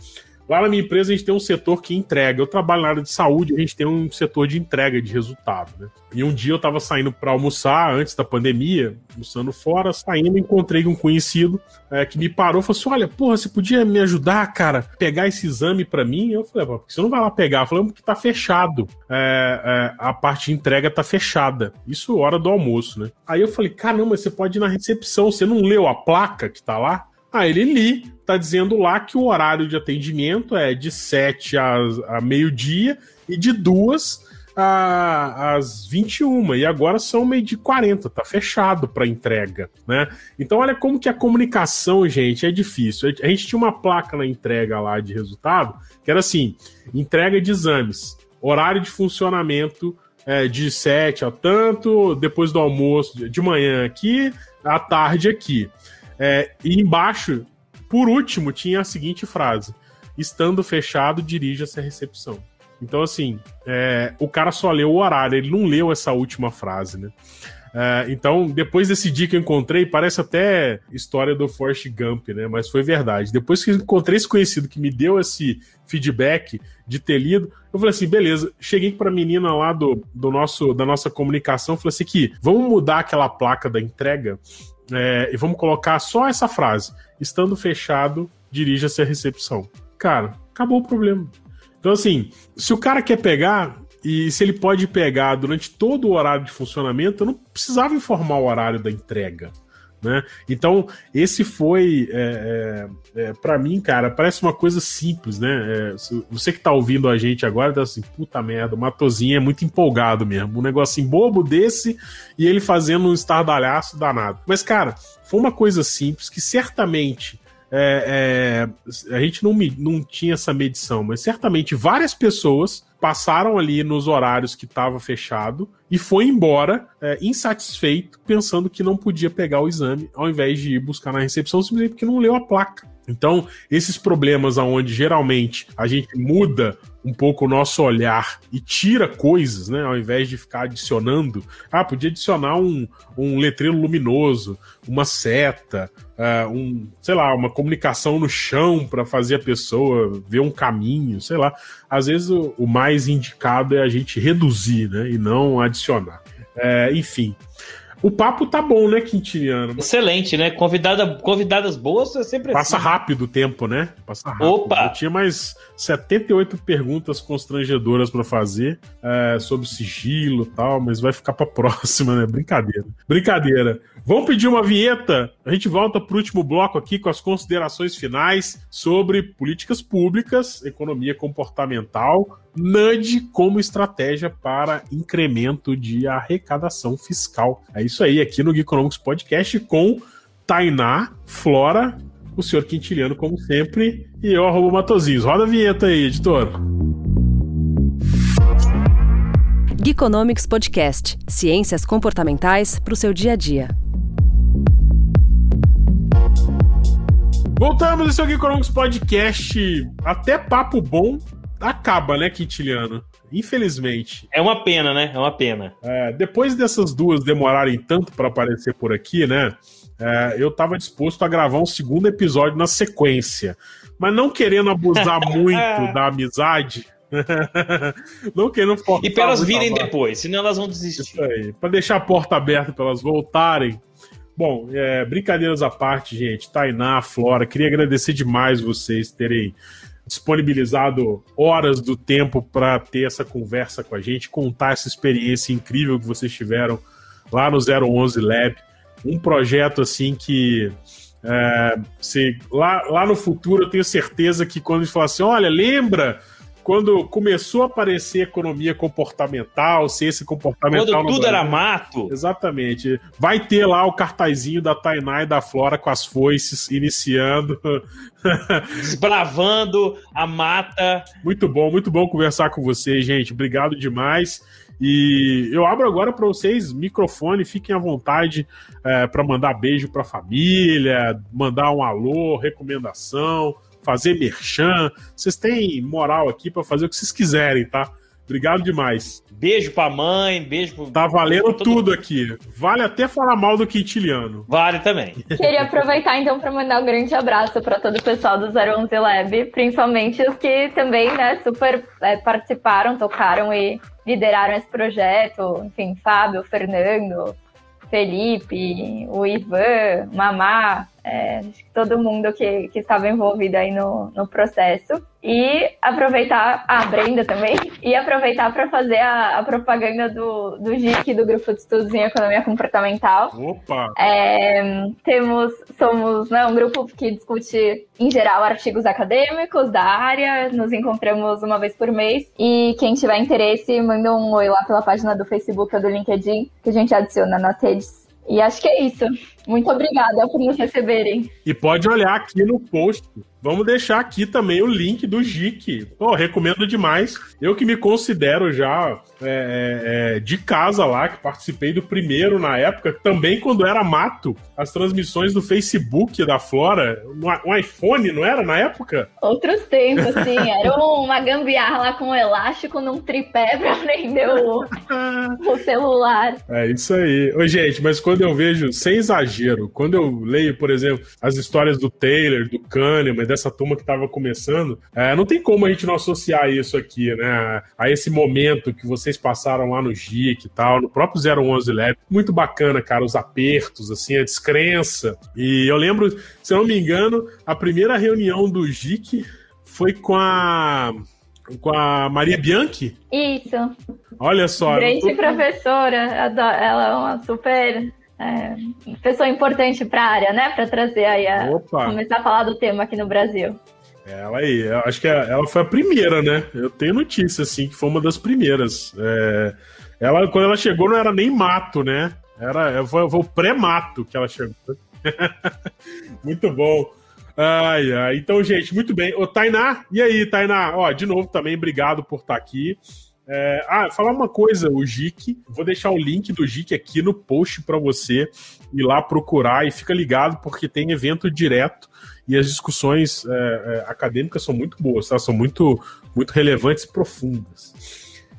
Lá na minha empresa a gente tem um setor que entrega. Eu trabalho na área de saúde, a gente tem um setor de entrega de resultado, né? E um dia eu tava saindo para almoçar antes da pandemia, almoçando fora, saindo, encontrei um conhecido é, que me parou e falou assim: Olha, porra, você podia me ajudar, cara, pegar esse exame para mim? Eu falei, porque você não vai lá pegar? Falei, porque tá fechado. É, é, a parte de entrega tá fechada. Isso hora do almoço, né? Aí eu falei, caramba, você pode ir na recepção, você não leu a placa que tá lá? Ah, ele li, tá dizendo lá que o horário de atendimento é de 7 a, meio-dia e de 2 a, às 21 e agora são meio de 40, tá fechado para entrega, né? Então olha como que a comunicação, gente, é difícil. A gente tinha uma placa na entrega lá de resultado que era assim: entrega de exames, horário de funcionamento é, de 7 a tanto, depois do almoço de manhã aqui, à tarde aqui. É, e embaixo por último, tinha a seguinte frase: estando fechado, dirija-se à recepção. Então, assim, é, o cara só leu o horário, ele não leu essa última frase, né? É, então, depois desse dia que eu encontrei, parece até história do Forrest Gump, né? Mas foi verdade. Depois que eu encontrei esse conhecido que me deu esse feedback de ter lido, eu falei assim, beleza. Cheguei pra menina lá do, do nosso, da nossa comunicação, falei assim, que vamos mudar aquela placa da entrega é, e vamos colocar só essa frase. Estando fechado, dirija-se à recepção. Cara, acabou o problema. Então, assim, se o cara quer pegar, e se ele pode pegar durante todo o horário de funcionamento, eu não precisava informar o horário da entrega. Né? Então, esse foi, é, é, é para mim, cara, parece uma coisa simples, né? É, você que tá ouvindo a gente agora, tá assim, puta merda, o Matozinho é muito empolgado mesmo. Um negocinho bobo desse e ele fazendo um estardalhaço danado. Mas, cara, foi uma coisa simples que certamente é, é, a gente não, não tinha essa medição, mas certamente várias pessoas passaram ali nos horários que estava fechado e foi embora é, insatisfeito, pensando que não podia pegar o exame, ao invés de ir buscar na recepção, simplesmente porque não leu a placa. Então, esses problemas aonde geralmente a gente muda um pouco o nosso olhar e tira coisas, né? Ao invés de ficar adicionando. Ah, podia adicionar um, um letreiro luminoso, uma seta, uh, um, sei lá, uma comunicação no chão para fazer a pessoa ver um caminho, sei lá. Às vezes o, o mais indicado é a gente reduzir, né? E não adicionar. É, enfim. O papo tá bom, né, Quintiliano? Excelente, né? Convidada, convidadas boas é sempre Passa assim. rápido o tempo, né? Passa rápido. Opa! Eu tinha mais 78 perguntas constrangedoras para fazer é, sobre sigilo e tal, mas vai ficar pra próxima, né? Brincadeira. Brincadeira. Vamos pedir uma vinheta? A gente volta pro último bloco aqui com as considerações finais sobre políticas públicas, economia comportamental, nudge como estratégia para incremento de arrecadação fiscal. É isso aí, aqui no Geekonomics Podcast com Tainá, Flora, o senhor Quintiliano, como sempre, e eu, arroba Matosinhos. Roda a vinheta aí, editor. Geekonomics Podcast. Ciências comportamentais para o seu dia a dia. Voltamos, esse é o Geekonomics Podcast. Até papo bom acaba, né, Quintiliano? Infelizmente. É uma pena, né? É uma pena. É, depois dessas duas demorarem tanto para aparecer por aqui, né? É, eu estava disposto a gravar um segundo episódio na sequência. Mas não querendo abusar muito da amizade. não querendo E para elas virem depois, senão elas vão desistir. Isso aí. Para deixar a porta aberta para elas voltarem. Bom, é, brincadeiras à parte, gente. Tainá, Flora, queria agradecer demais vocês terem disponibilizado horas do tempo para ter essa conversa com a gente, contar essa experiência incrível que vocês tiveram lá no 011 Lab. Um projeto assim que é, se, lá, lá no futuro eu tenho certeza que quando a gente falar assim, olha, lembra quando começou a aparecer economia comportamental, ciência comportamental. Quando tudo era mato. Exatamente. Vai ter lá o cartazinho da Tainá e da Flora com as foices iniciando. Desbravando a mata. Muito bom, muito bom conversar com vocês, gente. Obrigado demais. E eu abro agora para vocês microfone, fiquem à vontade é, para mandar beijo para a família, mandar um alô, recomendação fazer merchan. Vocês têm moral aqui para fazer o que vocês quiserem, tá? Obrigado demais. Beijo pra mãe, beijo pro. Tá valendo tudo mundo. aqui. Vale até falar mal do quintiliano. Vale também. Queria aproveitar então para mandar um grande abraço para todo o pessoal do 011 Lab, principalmente os que também, né, super é, participaram, tocaram e lideraram esse projeto. Enfim, Fábio, Fernando, Felipe, o Ivan, Mamá, é, todo mundo que, que estava envolvido aí no, no processo. E aproveitar, a Brenda também, e aproveitar para fazer a, a, propaganda do, do GIC, do Grupo de Estudos em Economia Comportamental. Opa! É, temos, somos né, um grupo que discute, em geral, artigos acadêmicos da área, nos encontramos uma vez por mês, e quem tiver interesse, manda um oi lá pela página do Facebook ou do LinkedIn, que a gente adiciona nas redes e acho que é isso. Muito obrigada por nos receberem. E pode olhar aqui no post. Vamos deixar aqui também o link do GIC. Pô, recomendo demais. Eu que me considero já é, é, é, de casa lá, que participei do primeiro na época, também quando era mato, as transmissões do Facebook da Flora, um iPhone, não era na época? Outros tempos, sim. Era uma gambiarra lá com um elástico num tripé pra prender o, o celular. É isso aí. Ô, gente, mas quando eu vejo, sem exagero, quando eu leio, por exemplo, as histórias do Taylor, do Kahneman, dessa turma que tava começando, é, não tem como a gente não associar isso aqui, né? A esse momento que vocês passaram lá no GIC e tal, no próprio 011 Lab. Muito bacana, cara, os apertos, assim, a descrença. E eu lembro, se eu não me engano, a primeira reunião do GIC foi com a com a Maria Bianchi? Isso. Olha só. Grande tô... professora, ela é uma super é, pessoa importante para a área, né? Para trazer aí a Opa. começar a falar do tema aqui no Brasil. Ela aí, acho que ela foi a primeira, né? Eu tenho notícia, assim, que foi uma das primeiras. É, ela, quando ela chegou, não era nem mato, né? Era, foi, foi o pré-mato que ela chegou. muito bom. Ai, ai. Então, gente, muito bem. Ô, Tainá, e aí, Tainá? Ó, de novo também, obrigado por estar aqui. É, ah, falar uma coisa, o GIC, vou deixar o link do GIC aqui no post para você ir lá procurar e fica ligado porque tem evento direto e as discussões é, é, acadêmicas são muito boas, tá? são muito, muito relevantes e profundas.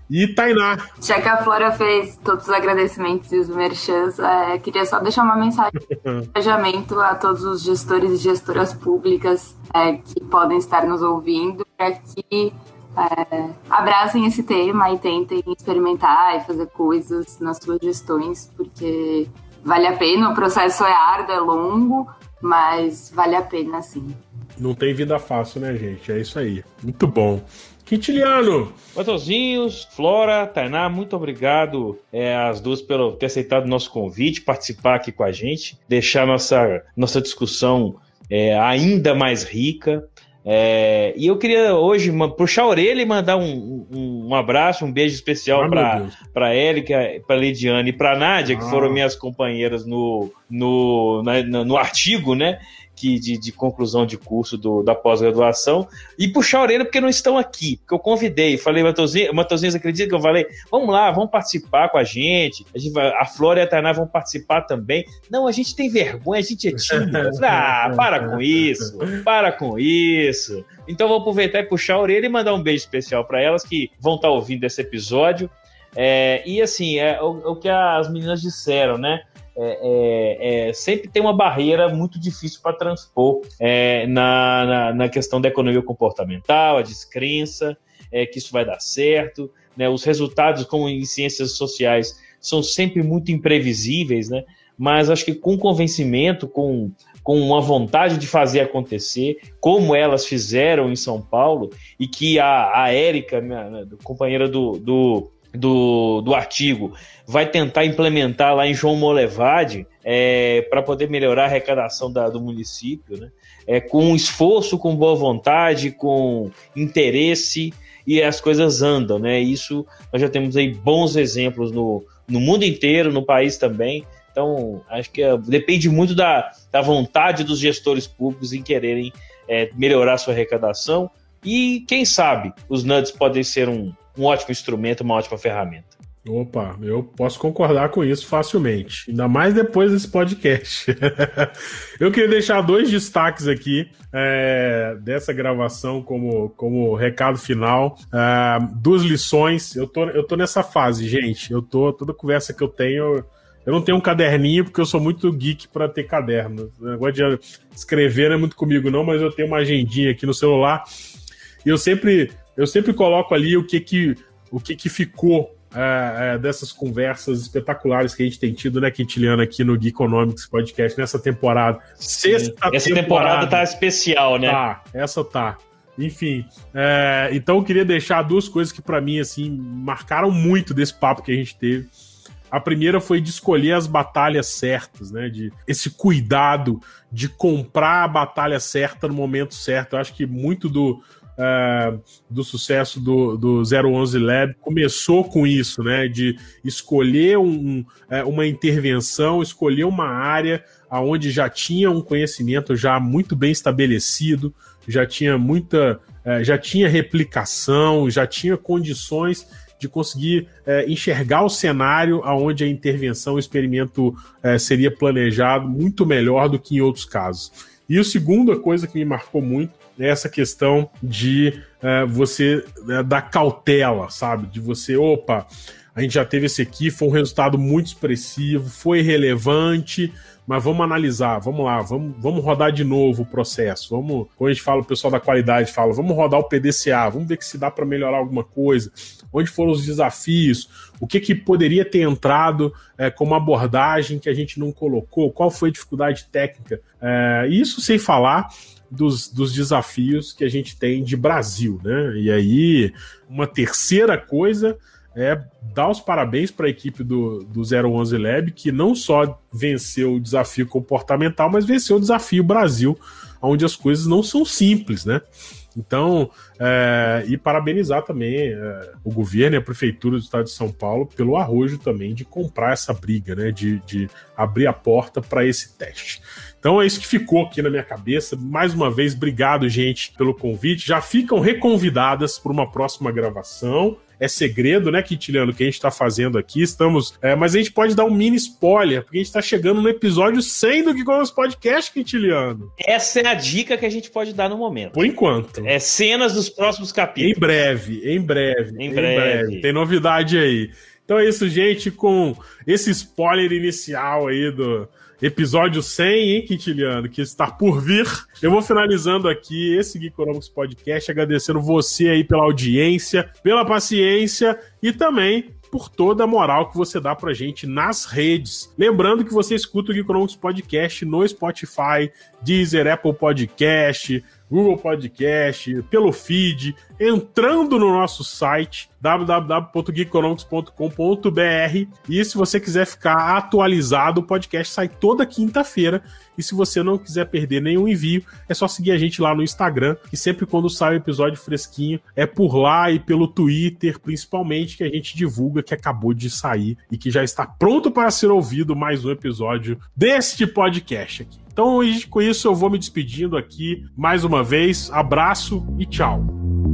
E Tainá. Já que a Flora fez todos os agradecimentos e os merchans, é, queria só deixar uma mensagem de encorajamento a todos os gestores e gestoras públicas é, que podem estar nos ouvindo para que é, abracem esse tema e tentem experimentar e fazer coisas nas suas gestões, porque vale a pena, o processo é árduo, é longo, mas vale a pena sim. Não tem vida fácil, né, gente? É isso aí. Muito bom. Quintiliano. Matheusinhos, Flora, Tainá, muito obrigado é, às duas pelo ter aceitado o nosso convite, participar aqui com a gente, deixar nossa, nossa discussão é, ainda mais rica. É, e eu queria hoje puxar a orelha e mandar um, um, um abraço, um beijo especial ah, para Érica, para Lidiane e para Nádia, ah. que foram minhas companheiras no, no, na, no artigo, né? Que, de, de conclusão de curso do, da pós-graduação e puxar a orelha porque não estão aqui. Porque eu convidei, falei, Matosinhos, Matosinhos acredita que eu falei, vamos lá, vamos participar com a gente. A, gente a Flora e a Tainá vão participar também. Não, a gente tem vergonha, a gente é tímido. ah, para com isso, para com isso. Então vou aproveitar e puxar a orelha e mandar um beijo especial para elas que vão estar ouvindo esse episódio. É, e assim, é o, o que as meninas disseram, né? É, é, é, sempre tem uma barreira muito difícil para transpor é, na, na, na, questão da economia comportamental, a descrença, é, que isso vai dar certo. Né? Os resultados, como em ciências sociais, são sempre muito imprevisíveis, né? mas acho que com convencimento, com, com uma vontade de fazer acontecer, como elas fizeram em São Paulo, e que a, a Érica, minha, companheira do, do do, do artigo vai tentar implementar lá em João Molevade é, para poder melhorar a arrecadação da, do município, né? É, com esforço, com boa vontade, com interesse e as coisas andam, né? Isso nós já temos aí bons exemplos no, no mundo inteiro, no país também. Então, acho que é, depende muito da, da vontade dos gestores públicos em quererem é, melhorar sua arrecadação. E quem sabe os NUDs podem ser um, um ótimo instrumento, uma ótima ferramenta. Opa, eu posso concordar com isso facilmente, ainda mais depois desse podcast. eu queria deixar dois destaques aqui é, dessa gravação como, como recado final. É, duas lições. Eu tô, eu tô nessa fase, gente. Eu tô, toda conversa que eu tenho, eu não tenho um caderninho porque eu sou muito geek para ter caderno. O negócio de escrever não é muito comigo, não, mas eu tenho uma agendinha aqui no celular. E eu sempre eu sempre coloco ali o que que, o que, que ficou é, é, dessas conversas espetaculares que a gente tem tido, né, Quintiliano, aqui no Geekonomics Podcast nessa temporada. Sexta Essa temporada, temporada tá especial, né? Tá, essa tá. Enfim, é, então eu queria deixar duas coisas que para mim assim marcaram muito desse papo que a gente teve. A primeira foi de escolher as batalhas certas, né? De esse cuidado de comprar a batalha certa no momento certo. Eu acho que muito do, uh, do sucesso do, do 011 Lab começou com isso, né? De escolher um, uh, uma intervenção, escolher uma área aonde já tinha um conhecimento já muito bem estabelecido, já tinha muita, é, já tinha replicação, já tinha condições de conseguir é, enxergar o cenário aonde a intervenção, o experimento é, seria planejado muito melhor do que em outros casos. E a segunda coisa que me marcou muito é essa questão de é, você é, dar cautela, sabe? De você, opa, a gente já teve esse aqui, foi um resultado muito expressivo, foi relevante, mas vamos analisar, vamos lá, vamos, vamos rodar de novo o processo. Vamos, quando a gente fala, o pessoal da qualidade fala, vamos rodar o PDCA, vamos ver se dá para melhorar alguma coisa, onde foram os desafios, o que, que poderia ter entrado é, como abordagem que a gente não colocou, qual foi a dificuldade técnica. É, isso sem falar dos, dos, desafios que a gente tem de Brasil, né? E aí, uma terceira coisa é dar os parabéns para a equipe do, do 011 Lab, que não só venceu o desafio comportamental, mas venceu o desafio Brasil, onde as coisas não são simples, né? Então, é, e parabenizar também é, o governo e a prefeitura do estado de São Paulo pelo arrojo também de comprar essa briga, né? De, de abrir a porta para esse teste. Então é isso que ficou aqui na minha cabeça. Mais uma vez, obrigado, gente, pelo convite. Já ficam reconvidadas para uma próxima gravação é segredo, né, Quintiliano, que a gente está fazendo aqui. Estamos. É, mas a gente pode dar um mini spoiler, porque a gente está chegando no episódio 100 do Que Comemos Podcast, Quintiliano. Essa é a dica que a gente pode dar no momento. Por enquanto. É cenas dos próximos capítulos. Em breve, em breve. Em, em breve. breve. Tem novidade aí. Então é isso, gente, com esse spoiler inicial aí do episódio 100, hein, Quintiliano, que está por vir. Eu vou finalizando aqui esse Geekonomics Podcast, agradecendo você aí pela audiência, pela paciência e também por toda a moral que você dá pra gente nas redes. Lembrando que você escuta o Geekonomics Podcast no Spotify, Deezer, Apple Podcast, Google Podcast, pelo feed, entrando no nosso site www.geekonomics.com.br e se você quiser ficar atualizado, o podcast sai toda quinta-feira e se você não quiser perder nenhum envio, é só seguir a gente lá no Instagram, que sempre quando sai um episódio fresquinho, é por lá e pelo Twitter, principalmente, que a gente divulga que acabou de sair e que já está pronto para ser ouvido mais um episódio deste podcast aqui. Então, com isso, eu vou me despedindo aqui mais uma vez. Abraço e tchau.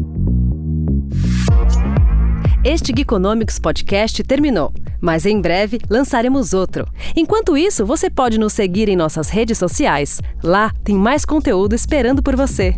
Este Geekonomics Podcast terminou, mas em breve lançaremos outro. Enquanto isso, você pode nos seguir em nossas redes sociais. Lá tem mais conteúdo esperando por você.